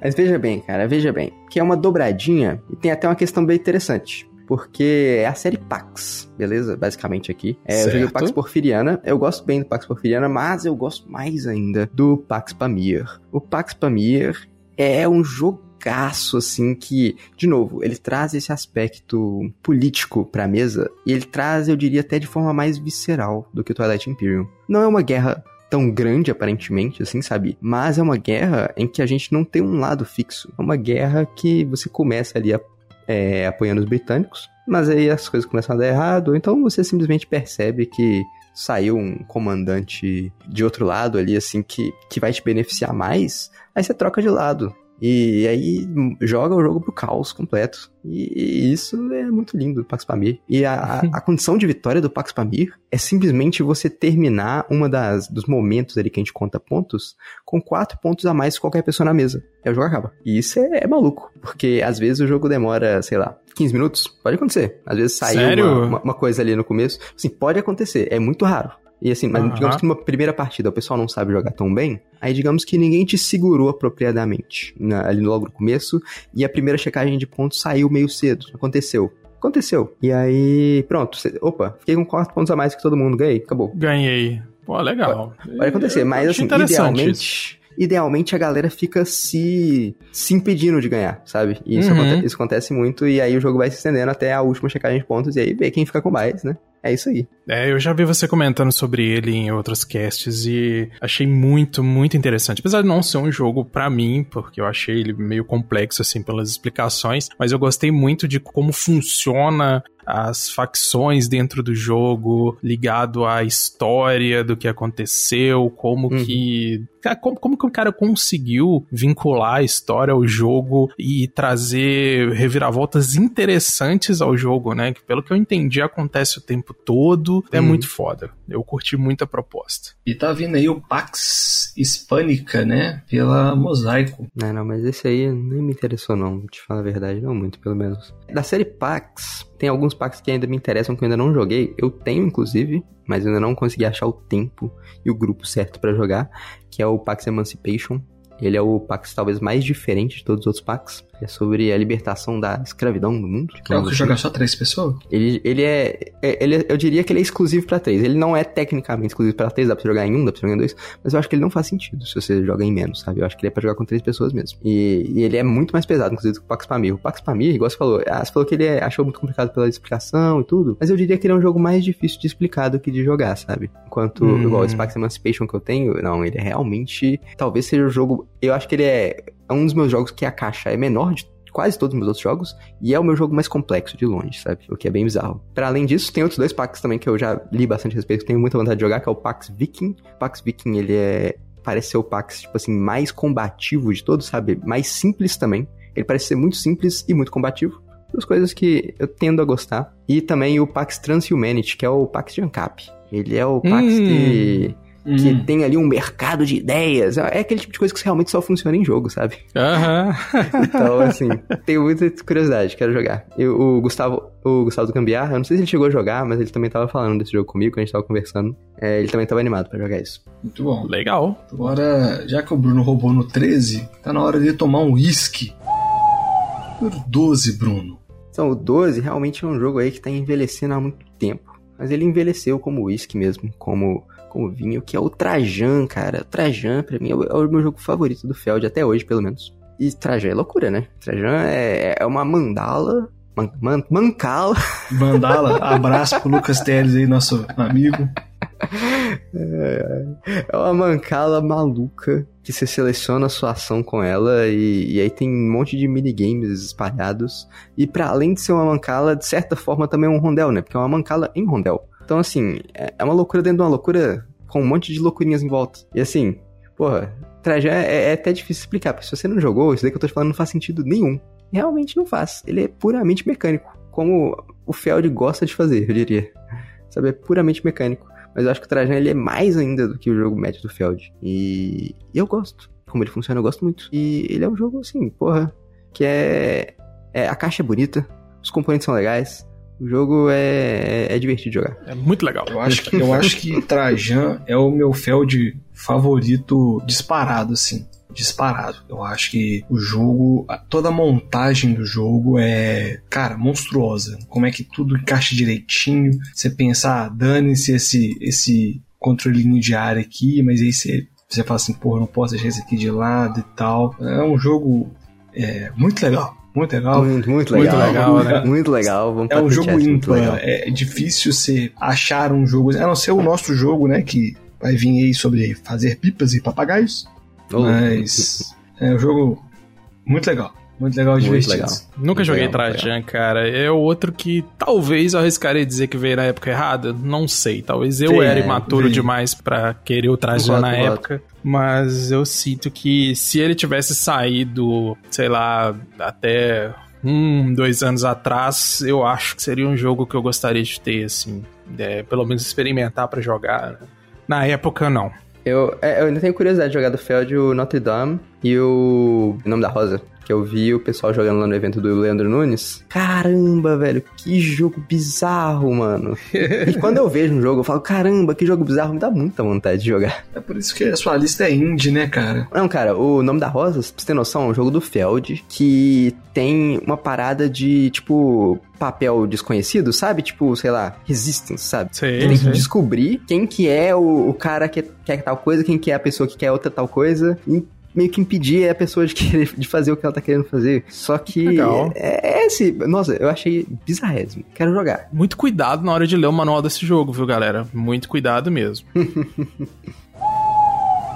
[SPEAKER 3] Mas veja bem, cara, veja bem. Que é uma dobradinha e tem até uma questão bem interessante porque é a série Pax, beleza? Basicamente aqui. É, eu joguei o Pax Porfiriana, eu gosto bem do Pax Porfiriana, mas eu gosto mais ainda do Pax Pamir. O Pax Pamir é um jogaço, assim, que, de novo, ele traz esse aspecto político pra mesa, e ele traz, eu diria, até de forma mais visceral do que o Twilight Imperium. Não é uma guerra tão grande, aparentemente, assim, sabe? Mas é uma guerra em que a gente não tem um lado fixo. É uma guerra que você começa ali a é, apoiando os britânicos, mas aí as coisas começam a dar errado, então você simplesmente percebe que saiu um comandante de outro lado ali, assim, que, que vai te beneficiar mais, aí você troca de lado. E aí joga o jogo pro caos completo. E isso é muito lindo do Pax Pamir. E a, a condição de vitória do Pax Pamir é simplesmente você terminar uma das dos momentos ali que a gente conta pontos com quatro pontos a mais que qualquer pessoa na mesa. E o jogo acaba. E isso é, é maluco. Porque às vezes o jogo demora, sei lá, 15 minutos. Pode acontecer. Às vezes saiu uma, uma, uma, coisa ali no começo. Sim, pode acontecer. É muito raro. E assim, mas uhum. digamos que numa primeira partida o pessoal não sabe jogar tão bem, aí digamos que ninguém te segurou apropriadamente na, ali logo no começo, e a primeira checagem de pontos saiu meio cedo. Aconteceu. Aconteceu. E aí, pronto. Cê, opa, fiquei com 4 pontos a mais que todo mundo. Ganhei, acabou.
[SPEAKER 1] Ganhei. Pô, legal.
[SPEAKER 3] Pode, pode acontecer, mas assim, idealmente. Isso idealmente a galera fica se, se impedindo de ganhar, sabe? E isso, uhum. acontece, isso acontece muito, e aí o jogo vai se estendendo até a última checagem de pontos, e aí vê quem fica com mais, né? É isso aí.
[SPEAKER 1] É, eu já vi você comentando sobre ele em outros casts e achei muito, muito interessante. Apesar de não ser um jogo para mim, porque eu achei ele meio complexo, assim, pelas explicações, mas eu gostei muito de como funciona as facções dentro do jogo, ligado à história do que aconteceu, como uhum. que. Como, como que o cara conseguiu vincular a história ao jogo e trazer reviravoltas interessantes ao jogo, né? Que pelo que eu entendi acontece o tempo todo. É uhum. muito foda. Eu curti muito a proposta.
[SPEAKER 2] E tá vindo aí o Pax Hispânica, né? Pela Mosaico.
[SPEAKER 3] Não, não, mas esse aí nem me interessou, não. Vou te falar a verdade, não muito, pelo menos. Da série Pax, tem alguns packs que ainda me interessam que eu ainda não joguei. Eu tenho, inclusive, mas ainda não consegui achar o tempo e o grupo certo para jogar, que é o Pax Emancipation. Ele é o Pax talvez mais diferente de todos os outros Pax é sobre a libertação da escravidão no mundo.
[SPEAKER 2] É o que joga só três pessoas?
[SPEAKER 3] Ele, ele é, é ele, eu diria que ele é exclusivo para três. Ele não é tecnicamente exclusivo para três, dá pra jogar em um, dá pra jogar em dois, mas eu acho que ele não faz sentido se você joga em menos, sabe? Eu acho que ele é pra jogar com três pessoas mesmo. E, e ele é muito mais pesado, inclusive, do que o Pax Pamir. O Pax Pamir, igual você falou, ah, você falou que ele é, achou muito complicado pela explicação e tudo, mas eu diria que ele é um jogo mais difícil de explicar do que de jogar, sabe? Enquanto, hum. igual esse Pax Emancipation que eu tenho, não, ele é realmente, talvez seja o jogo, eu acho que ele é, é um dos meus jogos que a caixa é menor de quase todos os meus outros jogos, e é o meu jogo mais complexo de longe, sabe? O que é bem bizarro. Para além disso, tem outros dois packs também que eu já li bastante a respeito, que tenho muita vontade de jogar, que é o Pax Viking. O Pax Viking, ele é parece ser o Pax, tipo assim, mais combativo de todos, sabe? Mais simples também. Ele parece ser muito simples e muito combativo. Duas coisas que eu tendo a gostar. E também o Pax Transhumanity, que é o Pax de Ancap. Ele é o Pax hum. que que hum. tem ali um mercado de ideias. É aquele tipo de coisa que realmente só funciona em jogo, sabe?
[SPEAKER 1] Aham.
[SPEAKER 3] então, assim, tenho muita curiosidade, quero jogar. Eu, o Gustavo, o Gustavo do Cambiar, eu não sei se ele chegou a jogar, mas ele também tava falando desse jogo comigo, quando a gente tava conversando. É, ele também tava animado para jogar isso.
[SPEAKER 2] Muito bom.
[SPEAKER 1] Legal.
[SPEAKER 2] Agora, já que o Bruno roubou no 13, tá na hora de tomar um whisky. Por 12, Bruno.
[SPEAKER 3] Então, o 12 realmente é um jogo aí que tá envelhecendo há muito tempo. Mas ele envelheceu como whisky mesmo, como com vinho, que é o Trajan, cara. Trajan, pra mim, é o, é o meu jogo favorito do Feld, até hoje, pelo menos. E Trajan é loucura, né? Trajan é, é uma mandala. Man, man, mancala.
[SPEAKER 2] Mandala, abraço pro Lucas Teles aí, nosso amigo.
[SPEAKER 3] É, é uma mancala maluca que você seleciona a sua ação com ela e, e aí tem um monte de minigames espalhados. E para além de ser uma mancala, de certa forma também é um rondel, né? Porque é uma mancala em rondel. Então, assim, é, é uma loucura dentro de uma loucura com um monte de loucurinhas em volta. E assim, porra, Trajan é, é até difícil explicar, porque se você não jogou, isso daí que eu tô te falando não faz sentido nenhum. Realmente não faz. Ele é puramente mecânico, como o Feld gosta de fazer, eu diria. Sabe, é puramente mecânico. Mas eu acho que o Trajan ele é mais ainda do que o jogo médio do Feld. E, eu gosto. Como ele funciona, eu gosto muito. E ele é um jogo assim, porra, que é, é a caixa é bonita, os componentes são legais, o jogo é, é, é, divertido de jogar.
[SPEAKER 1] É muito legal.
[SPEAKER 2] Eu acho que, eu acho que Trajan é o meu Feld favorito disparado, assim. disparado. Eu acho que o jogo, toda a montagem do jogo é, cara, monstruosa. Como é que tudo encaixa direitinho. Você pensar, ah, dane-se esse, esse controlinho de área aqui, mas aí você, você fala assim, porra, não posso deixar isso aqui de lado e tal. É um jogo é, muito legal. Muito legal.
[SPEAKER 3] Muito, muito legal. Muito legal, né? Muito legal. Vamos
[SPEAKER 2] é um jogo ímpar. É difícil você achar um jogo. A não ser o nosso jogo, né? Que vai vir aí sobre fazer pipas e papagaios. Oh. Mas é um jogo muito legal. Muito legal e divertido. Legal.
[SPEAKER 1] Nunca joguei Trajan, cara. É outro que talvez eu arriscaria dizer que veio na época errada. Não sei. Talvez eu Sim, era é, imaturo demais para querer o Trajan na época. Mas eu sinto que se ele tivesse saído, sei lá, até um, dois anos atrás, eu acho que seria um jogo que eu gostaria de ter, assim. É, pelo menos experimentar para jogar. Né? Na época, não.
[SPEAKER 3] Eu, é, eu ainda tenho curiosidade de jogar do Feld o Notre Dame e o Nome da Rosa que eu vi o pessoal jogando lá no evento do Leandro Nunes. Caramba, velho, que jogo bizarro, mano. e quando eu vejo um jogo, eu falo, caramba, que jogo bizarro, me dá muita vontade de jogar.
[SPEAKER 2] É por isso que a sua lista é indie, né, cara?
[SPEAKER 3] Não, cara, o Nome da Rosa, pra você ter noção, é um jogo do Feld que tem uma parada de, tipo, papel desconhecido, sabe? Tipo, sei lá, Resistance, sabe? Sim, tem que descobrir quem que é o, o cara que quer tal coisa, quem que é a pessoa que quer outra tal coisa. E meio que impedir a pessoa de, querer, de fazer o que ela tá querendo fazer. Só que Legal. é, é esse. Nossa, eu achei bizarrésimo. Quero jogar.
[SPEAKER 1] Muito cuidado na hora de ler o manual desse jogo, viu, galera? Muito cuidado mesmo.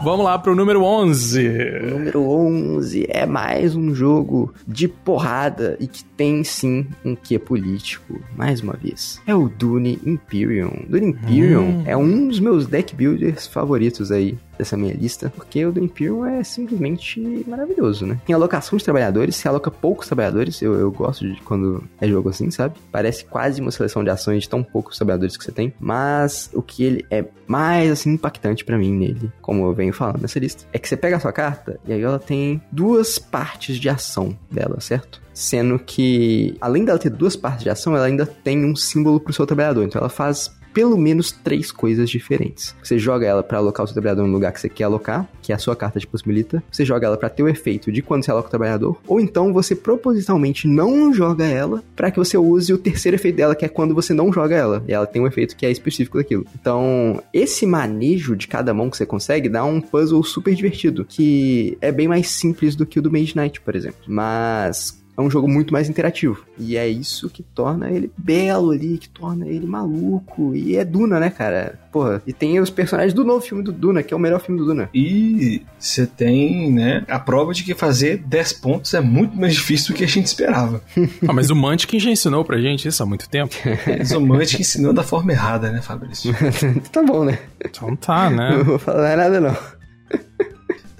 [SPEAKER 1] Vamos lá pro número 11.
[SPEAKER 3] O número 11 é mais um jogo de porrada e que tem sim um quê político, mais uma vez. É o Dune Imperium. Dune Imperium hum. é um dos meus deck builders favoritos aí dessa minha lista, porque o do Imperium é simplesmente maravilhoso, né? Tem alocação de trabalhadores, se aloca poucos trabalhadores, eu, eu gosto de quando é jogo assim, sabe? Parece quase uma seleção de ações de tão poucos trabalhadores que você tem, mas o que ele é mais, assim, impactante para mim nele, como eu venho falando nessa lista, é que você pega a sua carta e aí ela tem duas partes de ação dela, certo? Sendo que, além dela ter duas partes de ação, ela ainda tem um símbolo pro seu trabalhador. Então ela faz pelo menos três coisas diferentes. Você joga ela para alocar o seu trabalhador no lugar que você quer alocar, que é a sua carta de possibilita. Você joga ela para ter o efeito de quando você aloca o trabalhador, ou então você propositalmente não joga ela para que você use o terceiro efeito dela, que é quando você não joga ela. E ela tem um efeito que é específico daquilo. Então, esse manejo de cada mão que você consegue dá um puzzle super divertido, que é bem mais simples do que o do Mage Knight, por exemplo. Mas é um jogo muito mais interativo. E é isso que torna ele belo ali, que torna ele maluco. E é Duna, né, cara? Porra. E tem os personagens do novo filme do Duna, que é o melhor filme do Duna.
[SPEAKER 2] E você tem, né, a prova de que fazer 10 pontos é muito mais difícil do que a gente esperava.
[SPEAKER 1] ah, mas o Mantic já ensinou pra gente isso há muito tempo.
[SPEAKER 2] mas o Mantic ensinou da forma errada, né, Fabrício?
[SPEAKER 3] tá bom, né?
[SPEAKER 1] Então tá, né?
[SPEAKER 3] Não vou falar nada, não.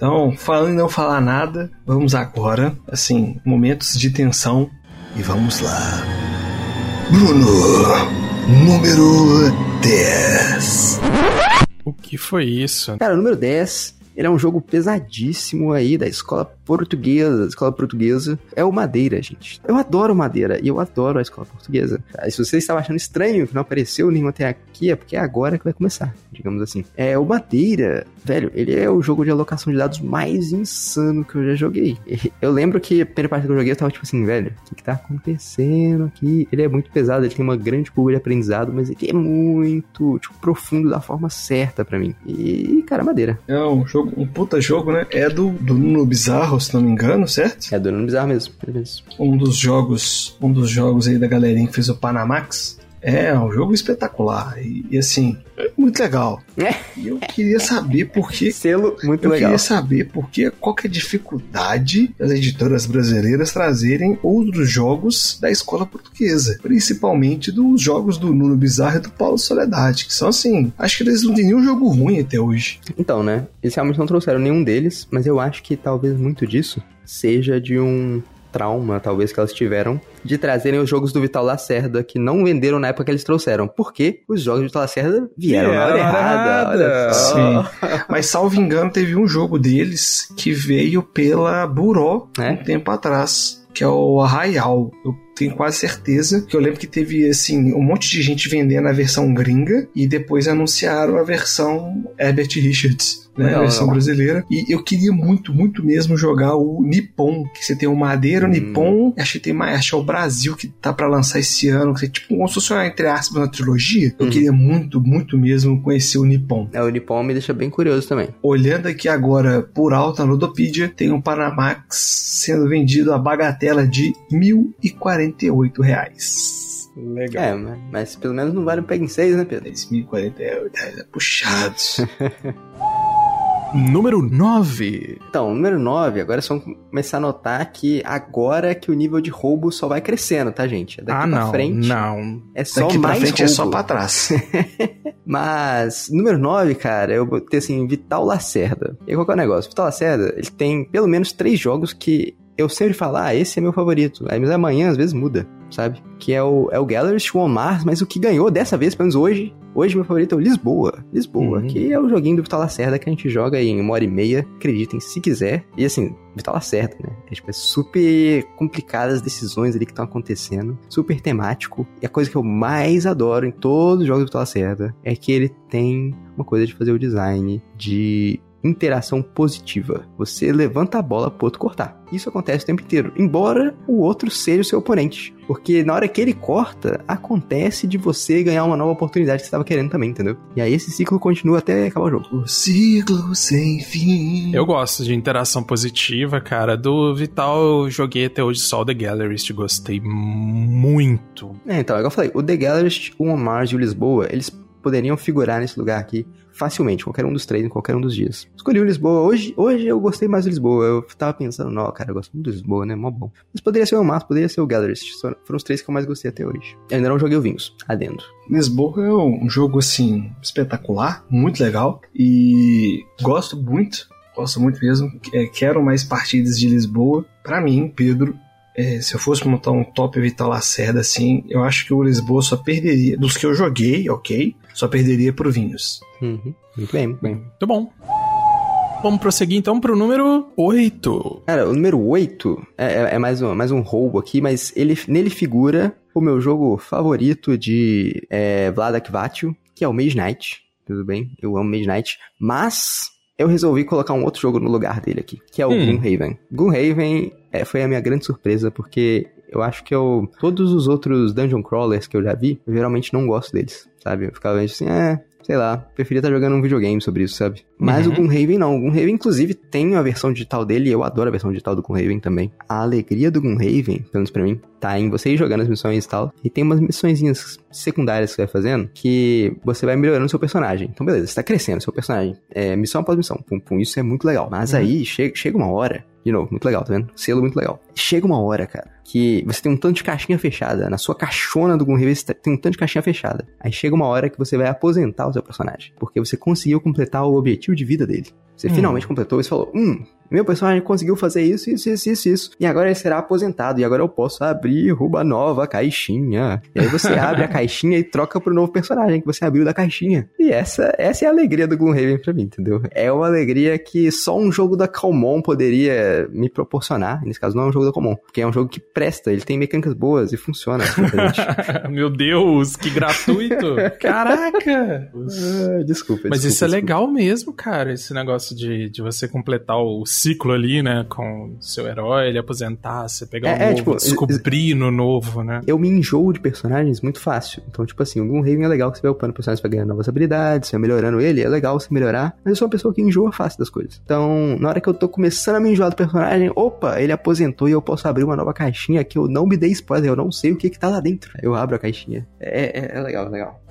[SPEAKER 2] Então, falando em não falar nada, vamos agora, assim, momentos de tensão. E vamos lá. Bruno, número 10.
[SPEAKER 1] O que foi isso?
[SPEAKER 3] Cara, o número 10 ele é um jogo pesadíssimo aí da escola portuguesa. escola portuguesa é o Madeira, gente. Eu adoro Madeira e eu adoro a escola portuguesa. Aí, se você estava achando estranho que não apareceu nenhum até aqui, é porque é agora que vai começar, digamos assim. É o Madeira, velho, ele é o jogo de alocação de dados mais insano que eu já joguei. Eu lembro que a primeira parte que eu joguei eu tava tipo assim, velho, o que, que tá acontecendo aqui? Ele é muito pesado, ele tem uma grande curva de aprendizado, mas ele é muito, tipo, profundo da forma certa para mim. E, cara, Madeira.
[SPEAKER 2] É um jogo jogo, um puta jogo, né? É do, do Nuno Bizarro, se não me engano, certo?
[SPEAKER 3] É do Nuno Bizarro mesmo,
[SPEAKER 2] Um dos jogos, um dos jogos aí da galerinha que fez o Panamax. É, um jogo espetacular. E, e assim, é muito legal. É. E eu queria saber por que.
[SPEAKER 3] Selo muito
[SPEAKER 2] eu
[SPEAKER 3] legal.
[SPEAKER 2] Eu queria saber por que, qual que é a dificuldade das editoras brasileiras trazerem outros jogos da escola portuguesa. Principalmente dos jogos do Nuno Bizarro e do Paulo Soledade. Que são assim. Acho que eles não têm nenhum jogo ruim até hoje.
[SPEAKER 3] Então, né? Eles realmente não trouxeram nenhum deles, mas eu acho que talvez muito disso seja de um trauma, talvez, que elas tiveram de trazerem os jogos do Vital Lacerda, que não venderam na época que eles trouxeram. Porque os jogos do Vital Lacerda vieram, vieram na hora errada. Olha
[SPEAKER 2] só. Sim. Mas, salvo engano, teve um jogo deles que veio pela Buró é? um tempo atrás que é o Arraial. Eu tenho quase certeza que eu lembro que teve assim um monte de gente vendendo a versão gringa e depois anunciaram a versão Herbert Richards né, a versão brasileira. E eu queria muito, muito mesmo jogar o Nippon, que você tem o Madeira, o hum. Nippon, acho que tem mais, acho que é o Brasil que tá para lançar esse ano, que é tipo como se fosse entre aspas uma trilogia. Eu hum. queria muito, muito mesmo conhecer o Nippon.
[SPEAKER 3] É, o Nippon me deixa bem curioso também.
[SPEAKER 2] Olhando aqui agora por alta no Ludopedia, tem um Panamax sendo vendido a bagatela de R$ 1.048 reais.
[SPEAKER 3] Legal. É, mas, mas, pelo menos não vale um Peg 6, né, Pedro?
[SPEAKER 2] 10.048 reais é puxado.
[SPEAKER 1] Número 9.
[SPEAKER 3] Então, número 9, agora é só começar a notar que agora que o nível de roubo só vai crescendo, tá, gente?
[SPEAKER 1] Daqui ah, pra não, frente. Não.
[SPEAKER 3] É só Daqui mais
[SPEAKER 2] pra frente
[SPEAKER 3] roubo.
[SPEAKER 2] é só pra trás.
[SPEAKER 3] Mas, número 9, cara, eu botei assim, Vital Lacerda. E qual que é o negócio? Vital Lacerda, ele tem pelo menos três jogos que eu sempre falo, ah, esse é meu favorito. Aí, mas amanhã, às vezes, muda, sabe? Que é o, é o Gallerist, o Omar, mas o que ganhou dessa vez, pelo menos hoje, hoje meu favorito é o Lisboa. Lisboa, uhum. que é o joguinho do Vital Lacerda que a gente joga em uma hora e meia, acreditem se quiser. E assim, Vital Lacerda, né? É, tipo, é super complicadas as decisões ali que estão acontecendo, super temático. E a coisa que eu mais adoro em todos os jogos do Vital Lacerda é que ele tem uma coisa de fazer o design de interação positiva. Você levanta a bola pro outro cortar. Isso acontece o tempo inteiro, embora o outro seja o seu oponente. Porque na hora que ele corta, acontece de você ganhar uma nova oportunidade que você estava querendo também, entendeu? E aí esse ciclo continua até acabar o jogo.
[SPEAKER 2] O ciclo sem fim.
[SPEAKER 1] Eu gosto de interação positiva, cara. Do Vital eu joguei até hoje só o The Gallerist, gostei muito.
[SPEAKER 3] É, então, igual eu falei, o The Gallerist, o Omar e o Lisboa, eles poderiam figurar nesse lugar aqui facilmente, qualquer um dos três, em qualquer um dos dias. Escolhi o Lisboa. Hoje, hoje eu gostei mais do Lisboa. Eu tava pensando, não, cara, eu gosto muito do Lisboa, né? Mó bom. Mas poderia ser o Massa, poderia ser o Gallerist. Foram os três que eu mais gostei até hoje. Eu ainda não joguei o Vinhos, adendo.
[SPEAKER 2] Lisboa é um jogo, assim, espetacular, muito legal. E gosto muito, gosto muito mesmo. É, quero mais partidas de Lisboa. Para mim, Pedro, é, se eu fosse montar um top Vital Lacerda, assim, eu acho que o Lisboa só perderia. Dos que eu joguei, ok, só perderia pro Vinhos.
[SPEAKER 3] Uhum. Muito bem, muito bem.
[SPEAKER 1] Muito bom. Vamos prosseguir então pro número 8.
[SPEAKER 3] Cara, o número 8 é, é, é, mais, um, mais um roubo aqui, mas ele, nele figura o meu jogo favorito de é, Vladak Vatio, que é o Mage Knight. Tudo bem? Eu amo Mage Knight. Mas eu resolvi colocar um outro jogo no lugar dele aqui, que é o hum. Gloomhaven. Gloomhaven é, foi a minha grande surpresa, porque eu acho que eu. Todos os outros dungeon crawlers que eu já vi, eu geralmente não gosto deles, sabe? Eu ficava assim, é, sei lá, preferia estar jogando um videogame sobre isso, sabe? Mas uhum. o Gloomhaven não. O Gloomhaven, inclusive, tem a versão digital dele e eu adoro a versão digital do Gloomhaven também. A alegria do Gloomhaven, pelo menos pra mim, tá em você ir jogando as missões e tal. E tem umas missõezinhas secundárias que você vai fazendo que você vai melhorando o seu personagem. Então, beleza, você tá crescendo seu personagem. É, missão após missão. Pum, pum, isso é muito legal. Mas uhum. aí chega, chega uma hora de novo, muito legal, tá vendo? Selo muito legal. Chega uma hora, cara, que você tem um tanto de caixinha fechada. Na sua caixona do Gloomhaven você tem um tanto de caixinha fechada. Aí chega uma hora que você vai aposentar o seu personagem. Porque você conseguiu completar o objetivo de vida dele. Você hum. finalmente completou e falou: Hum, meu personagem conseguiu fazer isso, isso, isso, isso, isso. E agora ele será aposentado. E agora eu posso abrir uma nova caixinha. E aí você abre a caixinha e troca pro novo personagem que você abriu da caixinha. E essa, essa é a alegria do Gloomhaven pra mim, entendeu? É uma alegria que só um jogo da Calmon poderia me proporcionar. Nesse caso, não é um jogo da Calmon, porque é um jogo que presta, ele tem mecânicas boas e funciona.
[SPEAKER 1] Meu Deus, que gratuito! Caraca!
[SPEAKER 3] Ah, desculpa.
[SPEAKER 1] Mas
[SPEAKER 3] desculpa,
[SPEAKER 1] isso
[SPEAKER 3] é
[SPEAKER 1] legal mesmo, cara, esse negócio de, de você completar o ciclo ali, né? Com seu herói, ele aposentar, você pegar é, um é, novo, tipo, descobrir no novo, né?
[SPEAKER 3] Eu me enjoo de personagens muito fácil. Então, tipo assim, o Gloomhaven é legal que você vai upando personagens pra ganhar novas habilidades, você vai melhorando ele, é legal você melhorar. Mas eu sou uma pessoa que enjoa fácil das coisas. Então, na hora que eu tô começando a me enjoar do personagem, opa, ele aposentou e eu posso abrir uma nova caixinha que eu não me dei spoiler, eu não sei o que que tá lá dentro. Eu abro a caixinha. É, é, é legal, é legal.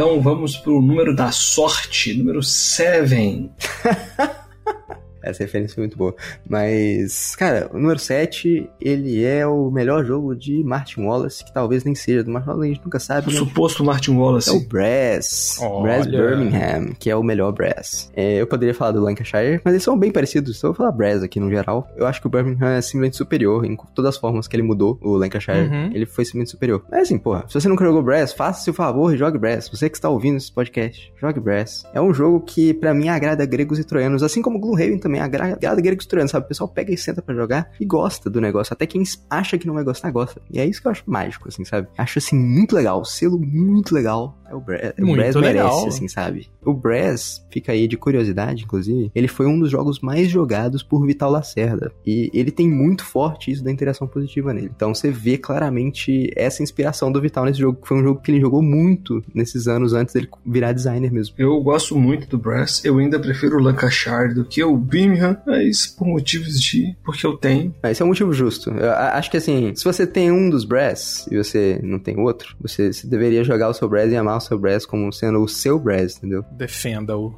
[SPEAKER 2] Então vamos pro número da sorte, número 7.
[SPEAKER 3] Essa referência foi muito boa. Mas, cara, o número 7, ele é o melhor jogo de Martin Wallace, que talvez nem seja do Martin Wallace, a gente nunca sabe.
[SPEAKER 2] O né? suposto Martin Wallace.
[SPEAKER 3] É o Brass. Olha. Brass Birmingham, que é o melhor Brass. É, eu poderia falar do Lancashire, mas eles são bem parecidos, então eu vou falar Brass aqui no geral. Eu acho que o Birmingham é simplesmente superior em todas as formas que ele mudou, o Lancashire. Uhum. Ele foi simplesmente superior. Mas assim, porra, se você nunca jogou Brass, faça-se o favor e jogue Brass. Você que está ouvindo esse podcast, jogue Brass. É um jogo que, para mim, agrada gregos e troianos, assim como Gloomhaven também a gradagueira costurando, sabe? O pessoal pega e senta para jogar e gosta do negócio. Até quem acha que não vai gostar, gosta. E é isso que eu acho mágico, assim, sabe? Acho, assim, muito legal. O selo muito legal. É o, Bra é o Brass legal. merece, assim, sabe? O Brass, fica aí de curiosidade, inclusive, ele foi um dos jogos mais jogados por Vital Lacerda. E ele tem muito forte isso da interação positiva nele. Então você vê claramente essa inspiração do Vital nesse jogo, que foi um jogo que ele jogou muito nesses anos antes dele virar designer mesmo.
[SPEAKER 2] Eu gosto muito do Brass, eu ainda prefiro o Lancashire do que o Birmingham, mas por motivos de. porque eu tenho.
[SPEAKER 3] Ah, esse é um motivo justo. Eu acho que assim, se você tem um dos Brass e você não tem outro, você, você deveria jogar o seu Brass e amar o seu Brass como sendo o seu Brass, entendeu?
[SPEAKER 1] Defenda-o.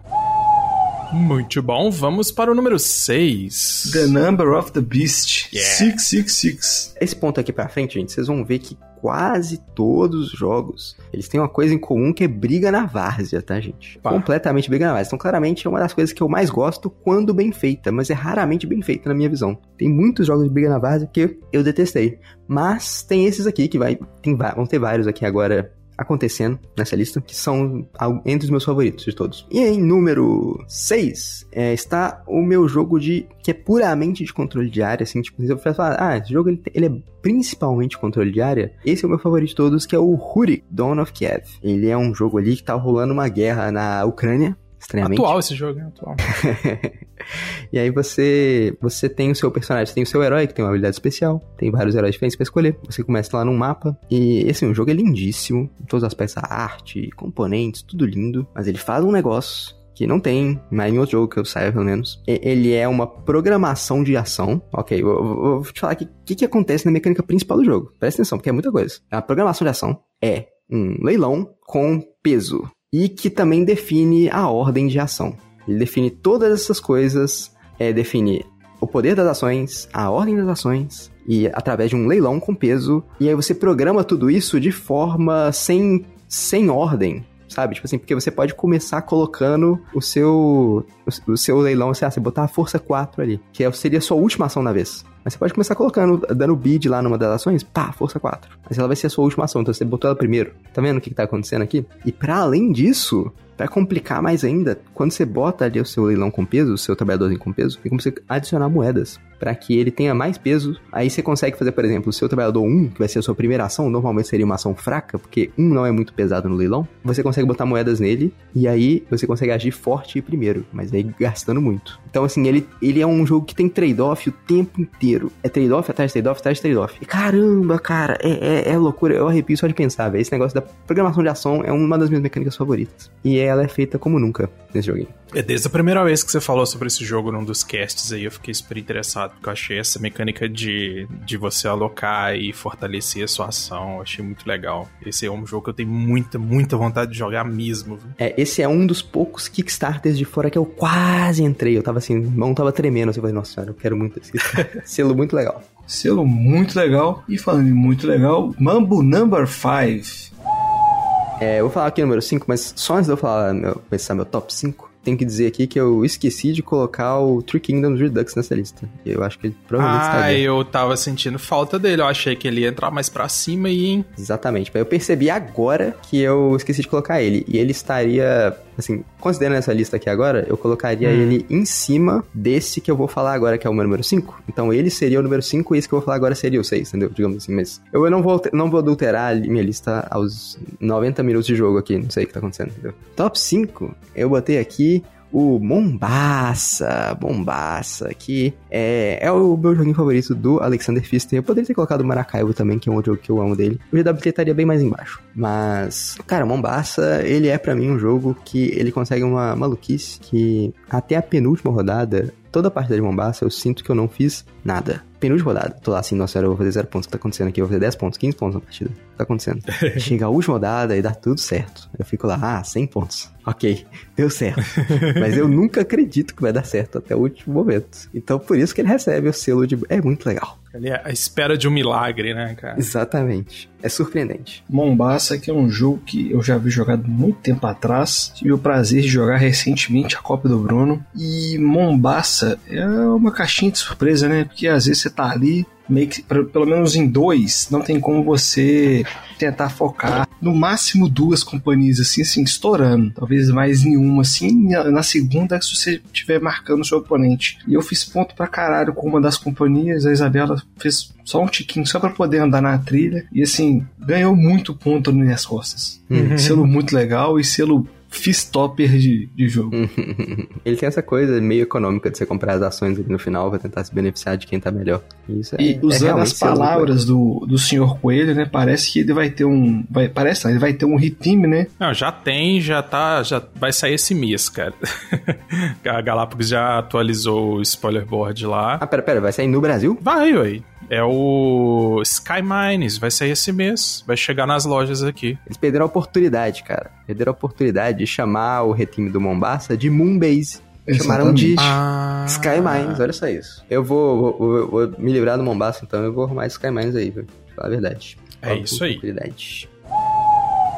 [SPEAKER 1] Muito bom, vamos para o número 6.
[SPEAKER 2] The Number of the Beast. Yeah. 666.
[SPEAKER 3] Esse ponto aqui pra frente, gente, vocês vão ver que quase todos os jogos, eles têm uma coisa em comum que é briga na várzea, tá, gente? Pá. Completamente briga na várzea. Então, claramente, é uma das coisas que eu mais gosto quando bem feita, mas é raramente bem feita na minha visão. Tem muitos jogos de briga na várzea que eu detestei, mas tem esses aqui que vai, tem, vão ter vários aqui agora acontecendo nessa lista, que são entre os meus favoritos de todos. E em número 6 é, está o meu jogo de que é puramente de controle de área, assim, tipo, eu falar, ah, esse jogo ele, ele, é principalmente controle de área. Esse é o meu favorito de todos, que é o Hurik Dawn of Kiev. Ele é um jogo ali que tá rolando uma guerra na Ucrânia, estranhamente.
[SPEAKER 1] Atual esse jogo, é atual.
[SPEAKER 3] e aí você você tem o seu personagem, você tem o seu herói que tem uma habilidade especial, tem vários heróis diferentes para escolher. Você começa lá num mapa e assim, o jogo é lindíssimo, todas as peças, arte, componentes, tudo lindo, mas ele faz um negócio que não tem mais em outro jogo que eu saiba, pelo menos. Ele é uma programação de ação. Ok, eu vou te falar aqui o que, que acontece na mecânica principal do jogo. Presta atenção, porque é muita coisa. A programação de ação é um leilão com peso e que também define a ordem de ação. Ele define todas essas coisas, é, define o poder das ações, a ordem das ações, e através de um leilão com peso, e aí você programa tudo isso de forma sem, sem ordem, sabe? Tipo assim, porque você pode começar colocando o seu o, o seu leilão, você botar a força 4 ali, que é, seria a sua última ação na vez. Mas você pode começar colocando, dando bid lá numa das ações, pá, força 4. Mas ela vai ser a sua última ação, então você botou ela primeiro. Tá vendo o que, que tá acontecendo aqui? E para além disso, para complicar mais ainda, quando você bota ali o seu leilão com peso, o seu trabalhadorzinho com peso, tem como você adicionar moedas para que ele tenha mais peso. Aí você consegue fazer, por exemplo, o seu trabalhador 1, que vai ser a sua primeira ação, normalmente seria uma ação fraca, porque 1 não é muito pesado no leilão. Você consegue botar moedas nele e aí você consegue agir forte primeiro, mas aí gastando muito. Então, assim, ele, ele é um jogo que tem trade-off o tempo inteiro. É trade-off atrás de trade-off atrás de trade-off. E caramba, cara, é, é, é, loucura. Eu arrepio só de pensar, velho. Esse negócio da programação de ação é uma das minhas mecânicas favoritas. E ela é feita como nunca nesse joguinho.
[SPEAKER 1] É desde a primeira vez que você falou sobre esse jogo num dos casts aí, eu fiquei super interessado, porque eu achei essa mecânica de, de você alocar e fortalecer a sua ação, eu achei muito legal. Esse é um jogo que eu tenho muita, muita vontade de jogar mesmo. Viu?
[SPEAKER 3] É, esse é um dos poucos Kickstarters de fora que eu quase entrei. Eu tava assim, mão tava tremendo, assim, eu falei, nossa senhora, eu quero muito esse selo muito legal.
[SPEAKER 2] Selo muito legal. E falando em muito legal, Mambo Number 5.
[SPEAKER 3] É, eu vou falar aqui o número 5, mas só antes de eu falar, meu, pensar meu top 5, tem que dizer aqui que eu esqueci de colocar o Three Kingdoms Redux nessa lista. Eu acho que ele provavelmente
[SPEAKER 1] ah, Ah, eu tava sentindo falta dele. Eu achei que ele ia entrar mais pra cima e... Hein?
[SPEAKER 3] Exatamente. Eu percebi agora que eu esqueci de colocar ele. E ele estaria assim, considerando essa lista aqui agora, eu colocaria hum. ele em cima desse que eu vou falar agora, que é o meu número 5. Então ele seria o número 5 e esse que eu vou falar agora seria o 6, entendeu? Digamos assim, mas eu não vou, não vou adulterar minha lista aos 90 minutos de jogo aqui, não sei o que tá acontecendo, entendeu? Top 5, eu botei aqui o Mombasa, Mombasa, que é, é o meu joguinho favorito do Alexander Pfister. Eu poderia ter colocado o Maracaibo também, que é um jogo que eu amo dele. O GW estaria bem mais embaixo. Mas, cara, Mombasa, ele é para mim um jogo que ele consegue uma maluquice que até a penúltima rodada toda a partida de Mombasa eu sinto que eu não fiz nada. Penúltima rodada, tô lá assim, nossa, eu vou fazer zero pontos, o que tá acontecendo aqui? Eu vou fazer 10 pontos, 15 pontos na partida. O que tá acontecendo? Chega a última rodada e dá tudo certo. Eu fico lá, ah, 100 pontos. Ok, deu certo. Mas eu nunca acredito que vai dar certo até o último momento. Então por isso que ele recebe o selo de. É muito legal.
[SPEAKER 1] Ele é a espera de um milagre, né, cara?
[SPEAKER 3] Exatamente. É surpreendente.
[SPEAKER 2] Mombasa, que é um jogo que eu já vi jogado muito tempo atrás. Tive o prazer de jogar recentemente a cópia do Bruno. E Mombasa é uma caixinha de surpresa, né? Porque às vezes você tá ali meio que, pelo menos em dois, não tem como você tentar focar no máximo duas companhias assim, assim, estourando. Talvez mais nenhuma, assim. Na segunda, se você estiver marcando o seu oponente. E eu fiz ponto pra caralho com uma das companhias, a Isabela fez só um tiquinho só para poder andar na trilha. E assim, ganhou muito ponto nas minhas costas. Uhum. Selo muito legal e selo fistopper de, de jogo.
[SPEAKER 3] Ele tem essa coisa meio econômica de você comprar as ações ali no final pra tentar se beneficiar de quem tá melhor.
[SPEAKER 2] Isso é, e usando é as palavras do, do senhor Coelho, né? Parece que ele vai ter um. Vai, parece, não, ele vai ter um ritme, né?
[SPEAKER 1] Não, já tem, já tá. Já vai sair esse mês, cara. a Galápagos já atualizou o spoiler board lá.
[SPEAKER 3] Ah, pera, pera, vai sair no Brasil?
[SPEAKER 1] Vai, ué. É o Sky Mines, vai sair esse mês, vai chegar nas lojas aqui.
[SPEAKER 3] Eles perderam a oportunidade, cara. Perderam a oportunidade de chamar o retime do Mombasa de Moonbase. Chamaram de ah. Sky Mines, olha só isso. Eu vou, vou, vou, me livrar do Mombasa, então eu vou arrumar Sky Mines aí, pra falar a verdade.
[SPEAKER 1] É isso aí.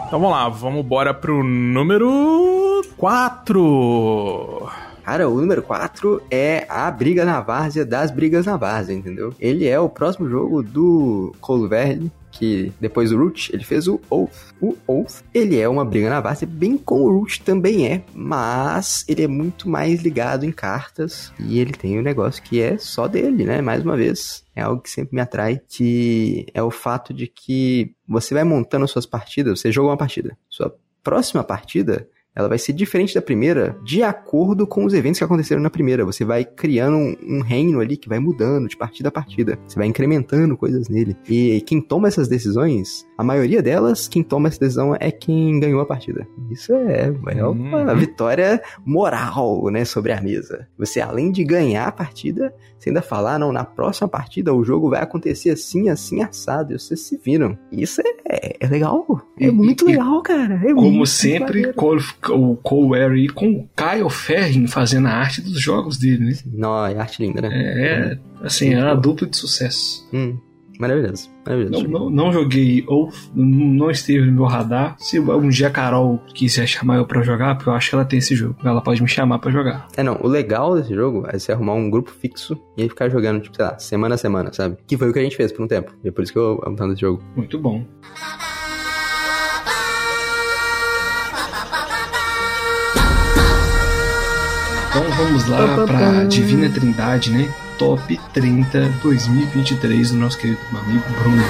[SPEAKER 1] Então vamos lá, vamos embora pro número 4.
[SPEAKER 3] Cara, o número 4 é a Briga na Várzea das Brigas na Várzea, entendeu? Ele é o próximo jogo do Cole Verne, que depois do Root, ele fez o Oath. O Oath, ele é uma briga na várzea, bem como o Root também é, mas ele é muito mais ligado em cartas e ele tem um negócio que é só dele, né? Mais uma vez, é algo que sempre me atrai, que é o fato de que você vai montando suas partidas, você joga uma partida, sua próxima partida ela vai ser diferente da primeira de acordo com os eventos que aconteceram na primeira. Você vai criando um, um, reino ali que vai mudando de partida a partida. Você vai incrementando coisas nele. E quem toma essas decisões, a maioria delas, quem toma essa decisão é quem ganhou a partida. Isso é, é uma uhum. vitória moral, né, sobre a mesa. Você, além de ganhar a partida, você ainda falar, ah, não, na próxima partida o jogo vai acontecer assim, assim, assado. E vocês se viram. Isso é, é legal. É e, muito e, legal, cara. É
[SPEAKER 2] como sempre, o Cole com o Kyle Ferrin fazendo a arte dos jogos dele, né?
[SPEAKER 3] Não, é arte linda, né?
[SPEAKER 2] É, assim, é uma dupla de sucesso.
[SPEAKER 3] Hum. Maravilhoso. Maravilhoso.
[SPEAKER 2] Não, não, não, joguei ou não esteve no meu radar. Se um dia a Carol quiser chamar eu pra jogar, porque eu acho que ela tem esse jogo. Ela pode me chamar pra jogar.
[SPEAKER 3] É, não. O legal desse jogo é você arrumar um grupo fixo e aí ficar jogando, tipo, sei lá, semana a semana, sabe? Que foi o que a gente fez por um tempo. E é por isso que eu amo tanto esse jogo.
[SPEAKER 2] Muito bom. Então vamos lá para Divina Trindade, né? Top 30 2023 do nosso querido amigo Bruno.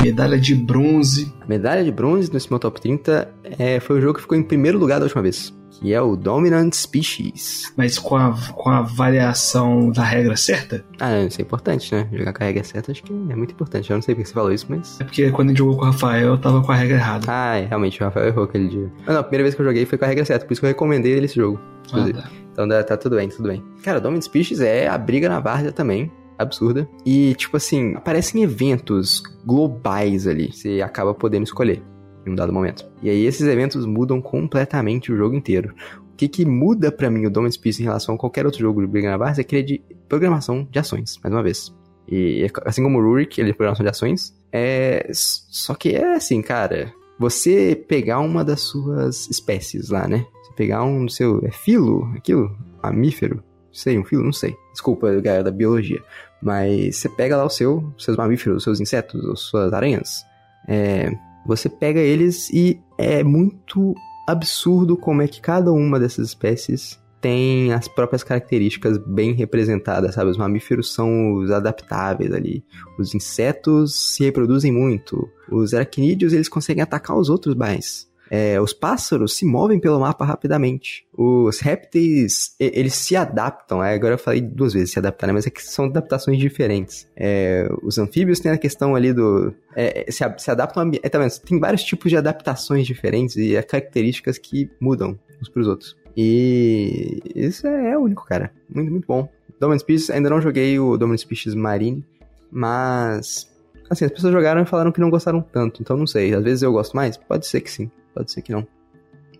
[SPEAKER 2] Medalha de bronze.
[SPEAKER 3] Medalha de bronze nesse meu top 30 é, foi o jogo que ficou em primeiro lugar da última vez que é o Dominant Species.
[SPEAKER 2] Mas com a, com a variação da regra certa?
[SPEAKER 3] Ah, isso é importante, né? Jogar com a regra certa acho que é muito importante. Eu não sei porque você falou isso, mas.
[SPEAKER 2] É porque quando a gente jogou com o Rafael, eu tava com a regra errada.
[SPEAKER 3] Ah, é, realmente, o Rafael errou aquele dia. Ah, não, a primeira vez que eu joguei foi com a regra certa, por isso que eu recomendei ele esse jogo. Ah, tá. Então tá tudo bem, tudo bem. Cara, Dominant Species é a briga na várzea também absurda. E, tipo assim, aparecem eventos globais ali. Você acaba podendo escolher em um dado momento. E aí esses eventos mudam completamente o jogo inteiro. O que, que muda para mim o Dominant Peace em relação a qualquer outro jogo de Briga na é que ele é de programação de ações, mais uma vez. E assim como o Rurik, ele é de programação de ações, é... só que é assim, cara, você pegar uma das suas espécies lá, né? Você pegar um seu. É filo? Aquilo? Mamífero? Sei, um filo? Não sei. Desculpa, galera da biologia. Mas você pega lá o seu, seus mamíferos, os seus insetos, as suas aranhas. É, você pega eles e é muito absurdo como é que cada uma dessas espécies tem as próprias características bem representadas, sabe? Os mamíferos são os adaptáveis ali. Os insetos se reproduzem muito. Os aracnídeos, eles conseguem atacar os outros mais. É, os pássaros se movem pelo mapa rapidamente. Os répteis, eles se adaptam. É, agora eu falei duas vezes se adaptar, né? mas é que são adaptações diferentes. É, os anfíbios têm a questão ali do. É, se, se, adaptam a. É, vendo? Tem vários tipos de adaptações diferentes e características que mudam uns pros outros. E isso é, é único, cara. Muito, muito bom. Dominant Species, ainda não joguei o Dominant Species Marine, mas. Assim, as pessoas jogaram e falaram que não gostaram tanto, então não sei. Às vezes eu gosto mais? Pode ser que sim. Pode ser que não.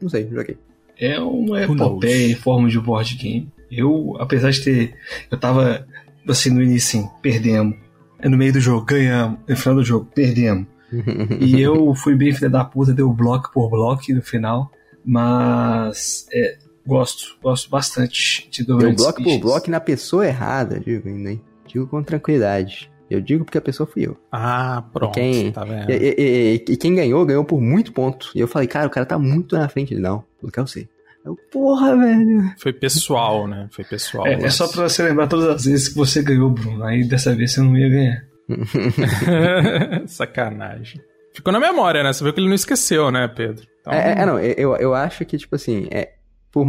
[SPEAKER 3] Não sei, joguei.
[SPEAKER 2] É uma epopeia em forma de board game. Eu, apesar de ter. Eu tava assim no início, assim, perdemos. É no meio do jogo, ganhamos. No final do jogo, perdemos. e eu fui bem filha da puta, deu bloco por bloco no final. Mas é, gosto, gosto bastante de
[SPEAKER 3] Deu bloco por bloco na pessoa errada, digo ainda, hein? Digo com tranquilidade. Eu digo porque a pessoa fui eu.
[SPEAKER 1] Ah, pronto.
[SPEAKER 3] Quem, tá vendo? E, e, e, e, quem ganhou, ganhou por muito ponto. E eu falei, cara, o cara tá muito na frente. Ele, não, não quero ser. Eu, porra, velho.
[SPEAKER 1] Foi pessoal, né? Foi pessoal.
[SPEAKER 2] É, é só pra você lembrar todas as vezes que você ganhou, Bruno. Aí dessa vez você não ia ganhar.
[SPEAKER 1] Sacanagem. Ficou na memória, né? Você viu que ele não esqueceu, né, Pedro?
[SPEAKER 3] Então... É, é, não, eu, eu acho que, tipo assim, é, por,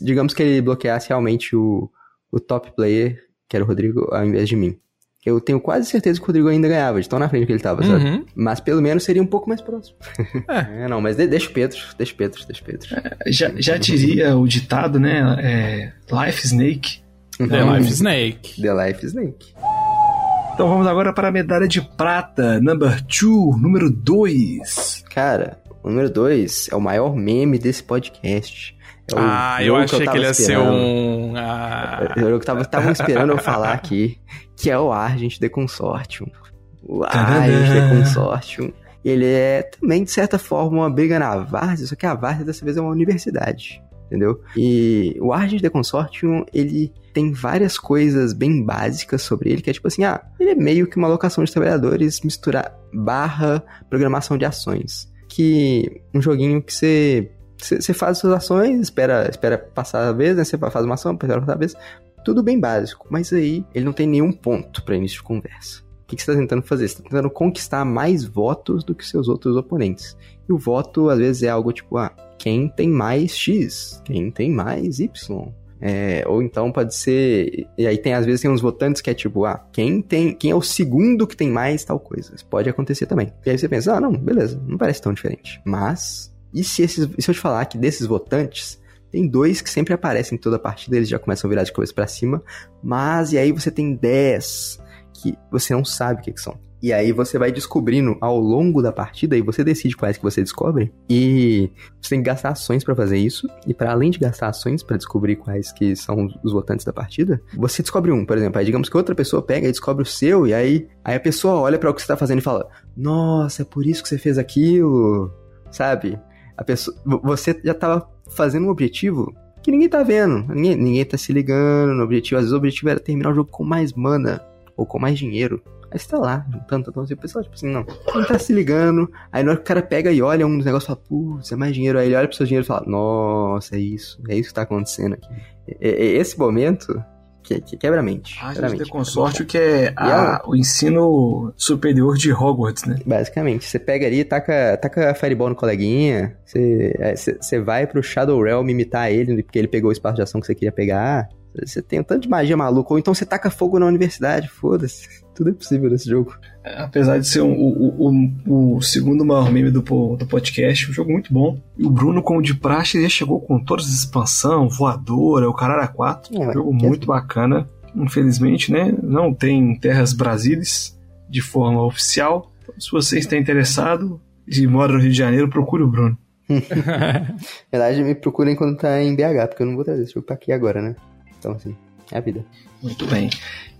[SPEAKER 3] digamos que ele bloqueasse realmente o, o top player, que era o Rodrigo, ao invés de mim. Eu tenho quase certeza que o Rodrigo ainda ganhava, de tão na frente que ele tava, sabe? Uhum. Mas pelo menos seria um pouco mais próximo. É, é não, mas deixa o Pedro, deixa o Pedro, deixa o Pedro.
[SPEAKER 2] É, já, já diria o ditado, né? É, Life Snake.
[SPEAKER 1] The Life Snake.
[SPEAKER 3] The Life Snake.
[SPEAKER 2] Então vamos agora para a medalha de prata, number 2, número 2.
[SPEAKER 3] Cara, o número 2 é o maior meme desse podcast.
[SPEAKER 1] É ah, eu achei que, que ele ia ser um. Ah.
[SPEAKER 3] Eu, eu tava, tava esperando eu falar aqui, que é o Argent de Consortium. O Argent de Consortium. Ele é também, de certa forma, uma briga na Várzea, só que a Várzea dessa vez é uma universidade entendeu? E o Argent de Consortium, ele tem várias coisas bem básicas sobre ele, que é tipo assim, ah, ele é meio que uma alocação de trabalhadores misturar barra programação de ações. Que um joguinho que você você faz suas ações, espera, espera passar a vez, né? Você faz uma ação, espera passar a vez. Tudo bem básico, mas aí ele não tem nenhum ponto para início de conversa. O que, você está tentando fazer? Você está tentando conquistar mais votos do que seus outros oponentes. E o voto, às vezes, é algo tipo, ah, quem tem mais X, quem tem mais Y. É, ou então pode ser. E aí tem, às vezes, tem uns votantes que é tipo, ah, quem tem. Quem é o segundo que tem mais tal coisa? Isso pode acontecer também. E aí você pensa, ah, não, beleza, não parece tão diferente. Mas, e se, esses, e se eu te falar que desses votantes, tem dois que sempre aparecem em toda a partida, eles já começam a virar de cabeça para cima, mas e aí você tem dez que você não sabe o que, que são. E aí você vai descobrindo ao longo da partida e você decide quais que você descobre. E você tem que gastar ações para fazer isso. E para além de gastar ações para descobrir quais que são os votantes da partida, você descobre um, por exemplo. Aí digamos que outra pessoa pega e descobre o seu e aí, aí a pessoa olha para o que você tá fazendo e fala: "Nossa, é por isso que você fez aquilo". Sabe? A pessoa você já tava fazendo um objetivo que ninguém tá vendo. Ninguém, ninguém tá se ligando no objetivo. Às vezes o objetivo era terminar o jogo com mais mana ou com mais dinheiro. Aí você tá lá, juntando, então, assim, o pessoal, tipo assim, não, não tá se ligando. Aí na hora que o cara pega e olha um dos negócios e fala, putz, é mais dinheiro. Aí ele olha pro seu dinheiro e fala, nossa, é isso, é isso que tá acontecendo aqui. esse momento que, que quebra a mente.
[SPEAKER 2] Ah, a gente tem consórcio que é a, a, o ensino superior de Hogwarts, né?
[SPEAKER 3] Basicamente, você pega ali, taca, taca Fireball no coleguinha, você, é, você vai pro Shadow Realm imitar ele, porque ele pegou o espaço de ação que você queria pegar. Você tem um tanto de magia maluca, ou então você taca fogo na universidade, foda-se. Tudo é possível nesse jogo.
[SPEAKER 2] É, apesar de ser um, o, o, o, segundo maior meme do, do podcast, um jogo muito bom. E o Bruno, como de praxe, já chegou com todas as expansões, voadora, o Carara 4. É, um jogo muito bacana. Infelizmente, né? Não tem Terras Brasílias de forma oficial. Se você está interessado e mora no Rio de Janeiro, procure o Bruno.
[SPEAKER 3] Na verdade, me procurem quando tá em BH, porque eu não vou trazer esse jogo pra aqui agora, né? Então, assim, é a vida.
[SPEAKER 2] Muito bem.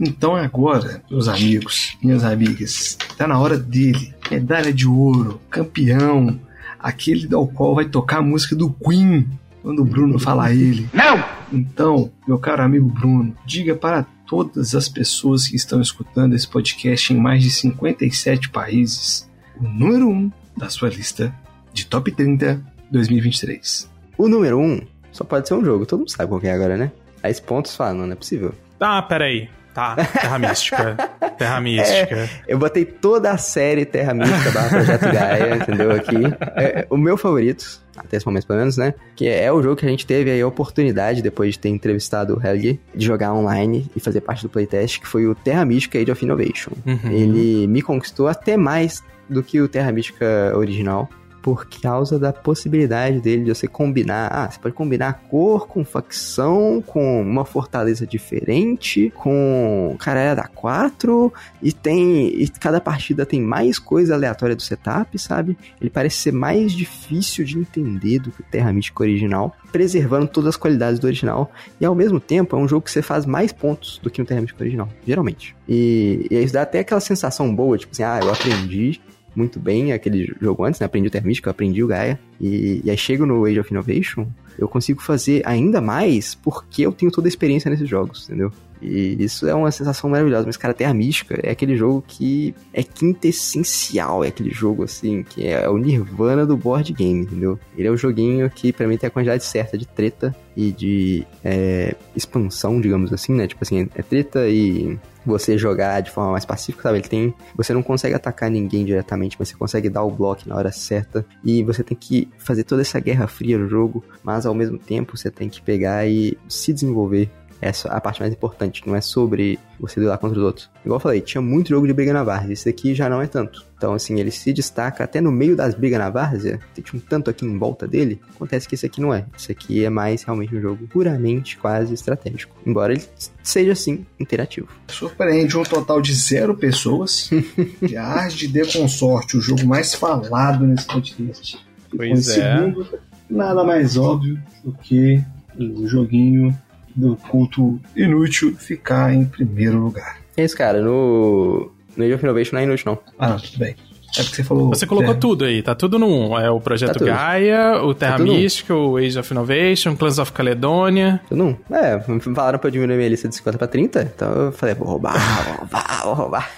[SPEAKER 2] Então agora, meus amigos, minhas amigas, está na hora dele. Medalha de ouro, campeão, aquele ao qual vai tocar a música do Queen quando o Bruno falar ele.
[SPEAKER 3] Não!
[SPEAKER 2] Então, meu caro amigo Bruno, diga para todas as pessoas que estão escutando esse podcast em mais de 57 países o número 1 um da sua lista de Top 30 2023.
[SPEAKER 3] O número 1 um só pode ser um jogo, todo mundo sabe qual é agora, né? Aí pontos falam, não, não é possível.
[SPEAKER 1] Ah, peraí. Tá, Terra Mística. Terra Mística. É,
[SPEAKER 3] eu botei toda a série Terra Mística barra Projeto Gaia, entendeu? Aqui. É, o meu favorito, até esse momento pelo menos, né? Que é o jogo que a gente teve aí a oportunidade, depois de ter entrevistado o Helge, de jogar online e fazer parte do playtest, que foi o Terra Mística Age of Innovation. Uhum. Ele me conquistou até mais do que o Terra Mística original por causa da possibilidade dele de você combinar. Ah, você pode combinar cor com facção, com uma fortaleza diferente, com cara da 4 e tem e cada partida tem mais coisa aleatória do setup, sabe? Ele parece ser mais difícil de entender do que o Terra Mística original, preservando todas as qualidades do original e ao mesmo tempo é um jogo que você faz mais pontos do que no Terra Mística original, geralmente. E, e isso dá até aquela sensação boa, tipo assim, ah, eu aprendi muito bem aquele jogo antes, né? Aprendi o Termística, aprendi o Gaia. E, e aí chego no Age of Innovation, eu consigo fazer ainda mais porque eu tenho toda a experiência nesses jogos, entendeu? E isso é uma sensação maravilhosa. Mas, cara, Terra Mística é aquele jogo que é quintessencial. É aquele jogo, assim, que é o nirvana do board game, entendeu? Ele é o joguinho que, pra mim, tem a quantidade certa de treta e de é, expansão, digamos assim, né? Tipo assim, é treta e você jogar de forma mais pacífica, sabe? Ele tem. Você não consegue atacar ninguém diretamente, mas você consegue dar o bloco na hora certa. E você tem que fazer toda essa guerra fria no jogo, mas ao mesmo tempo você tem que pegar e se desenvolver essa é a parte mais importante, não é sobre você duelar contra os outros. Igual eu falei, tinha muito jogo de briga na várzea, esse daqui já não é tanto. Então, assim, ele se destaca até no meio das brigas na várzea, tem um tanto aqui em volta dele, acontece que esse aqui não é. Esse aqui é mais realmente um jogo puramente quase estratégico. Embora ele seja, sim, interativo.
[SPEAKER 2] Surpreende um total de zero pessoas. de Ars de Consorte, o jogo mais falado nesse podcast.
[SPEAKER 1] Pois é. Segundo,
[SPEAKER 2] nada mais óbvio do que o joguinho do culto inútil ficar em primeiro lugar.
[SPEAKER 3] É isso, cara. No, no Age of Innovation não é inútil, não.
[SPEAKER 2] Ah, tudo bem. É porque você falou.
[SPEAKER 1] Você colocou tudo aí, tá tudo 1. É o Projeto tá Gaia, o Terra tá Mística, o Age of Innovation, Clans of Caledonia.
[SPEAKER 3] Tudo um. É, falaram pra eu diminuir minha lista de 50 pra 30, então eu falei, vou roubar, vou roubar, vou roubar.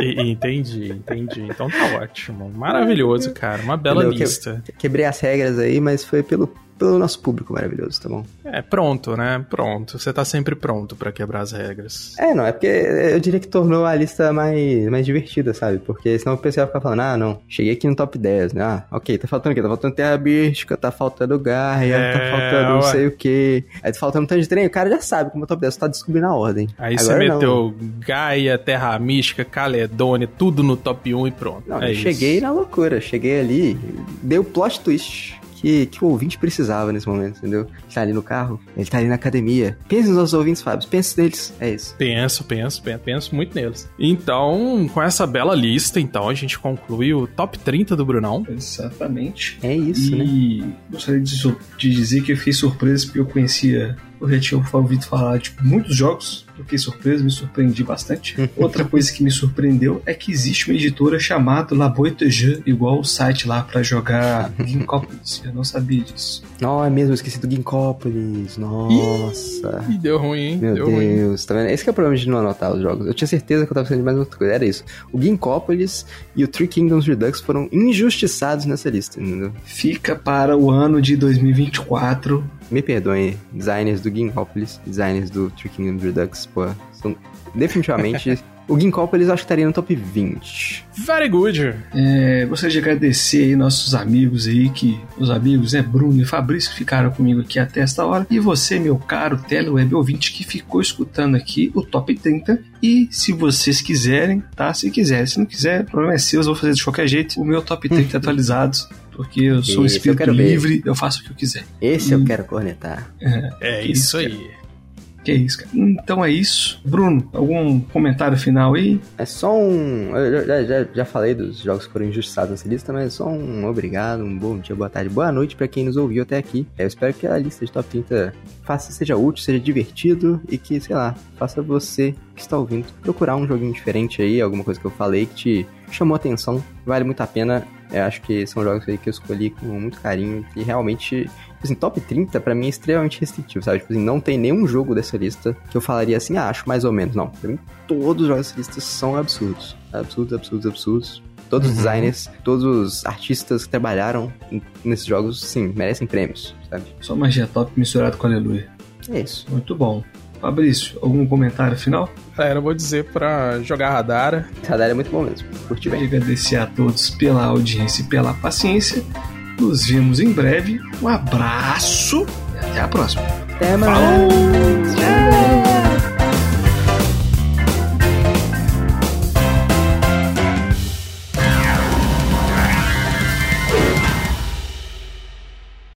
[SPEAKER 1] E, entendi, entendi. Então tá ótimo. Maravilhoso, cara. Uma bela lista.
[SPEAKER 3] quebrei as regras aí, mas foi pelo pelo nosso público maravilhoso, tá bom?
[SPEAKER 1] É, pronto, né? Pronto. Você tá sempre pronto para quebrar as regras.
[SPEAKER 3] É, não, é porque eu diria que tornou a lista mais, mais divertida, sabe? Porque senão o pessoal vai ficar falando, ah, não, cheguei aqui no top 10, né? Ah, ok, tá faltando o quê? Tá faltando Terra Bística, tá faltando Gaia, é, tá faltando não sei o quê. Aí tá faltando um tanto de trem, o cara já sabe como é o top 10, você tá descobrindo a ordem.
[SPEAKER 1] Aí Agora, você meteu não. Gaia, Terra Mística, Caledônia, tudo no top 1 e pronto.
[SPEAKER 3] Não, é eu cheguei isso. na loucura, cheguei ali, deu plot twist que, que o ouvinte precisava nesse momento, entendeu? Ele tá ali no carro, ele tá ali na academia. Pense nos nossos ouvintes, Fábio. Pense neles. É isso.
[SPEAKER 1] Penso, penso, penso, penso muito neles. Então, com essa bela lista, então, a gente conclui o top 30 do Brunão.
[SPEAKER 2] Exatamente.
[SPEAKER 3] É isso, e né?
[SPEAKER 2] E gostaria de, de dizer que eu fiquei surpreso porque eu conhecia eu já tinha ouvido falar de muitos jogos, fiquei surpreso, me surpreendi bastante. Outra coisa que me surpreendeu é que existe uma editora chamada La Boîte Jeux, igual o site lá para jogar Ginkópolis. Eu não sabia disso.
[SPEAKER 3] Não, é mesmo, eu esqueci do Ginkópolis. Nossa.
[SPEAKER 1] Ih, deu ruim, hein?
[SPEAKER 3] Meu
[SPEAKER 1] deu
[SPEAKER 3] Deus, ruim. tá vendo? Esse que é o problema de não anotar os jogos. Eu tinha certeza que eu tava pensando de mais outra coisa. Era isso. O Ginkópolis e o Three Kingdoms Redux foram injustiçados nessa lista, entendeu?
[SPEAKER 2] Fica para o ano de 2024
[SPEAKER 3] me perdoem, designers do Ginkgopolis, designers do Three Kingdoms Redux, pô, são definitivamente... o Ginkgopolis acho que estaria no top 20.
[SPEAKER 1] Very good.
[SPEAKER 2] É, gostaria de agradecer aí nossos amigos aí, que os amigos, né, Bruno e Fabrício, que ficaram comigo aqui até esta hora. E você, meu caro teleweb ouvinte, que ficou escutando aqui o top 30. E se vocês quiserem, tá? Se quiser, se não quiser, o problema é seu, eu vou fazer de qualquer jeito. O meu top 30 atualizados porque eu sou Esse um espírito eu livre, ver. eu faço o que eu quiser.
[SPEAKER 3] Esse e... eu quero cornetar.
[SPEAKER 1] É, é isso aí.
[SPEAKER 2] Que é isso, cara. Então é isso. Bruno, algum comentário final aí?
[SPEAKER 3] É só um. Eu já, já, já falei dos jogos que foram injustiçados nessa lista, mas é só um obrigado, um bom dia, boa tarde, boa noite para quem nos ouviu até aqui. Eu espero que a lista de top 30 faça, seja útil, seja divertido e que, sei lá, faça você que está ouvindo procurar um joguinho diferente aí, alguma coisa que eu falei que te chamou atenção. Vale muito a pena eu acho que são jogos aí que eu escolhi com muito carinho e realmente, tipo assim, top 30 para mim é extremamente restritivo, sabe? Tipo assim, não tem nenhum jogo dessa lista que eu falaria assim, ah, acho mais ou menos. Não, pra mim todos os jogos dessa lista são absurdos. Absurdos, absurdos, absurdos. Todos os uhum. designers, todos os artistas que trabalharam nesses jogos, sim, merecem prêmios, sabe?
[SPEAKER 2] Só magia top misturado com aleluia.
[SPEAKER 3] É isso.
[SPEAKER 2] Muito bom. Fabrício, algum comentário final?
[SPEAKER 1] É, eu vou dizer pra jogar Radara.
[SPEAKER 3] Radara é muito bom mesmo. Curti bem.
[SPEAKER 2] Agradecer a todos pela audiência e pela paciência. Nos vemos em breve. Um abraço e até a próxima.
[SPEAKER 3] Até mais. Falou!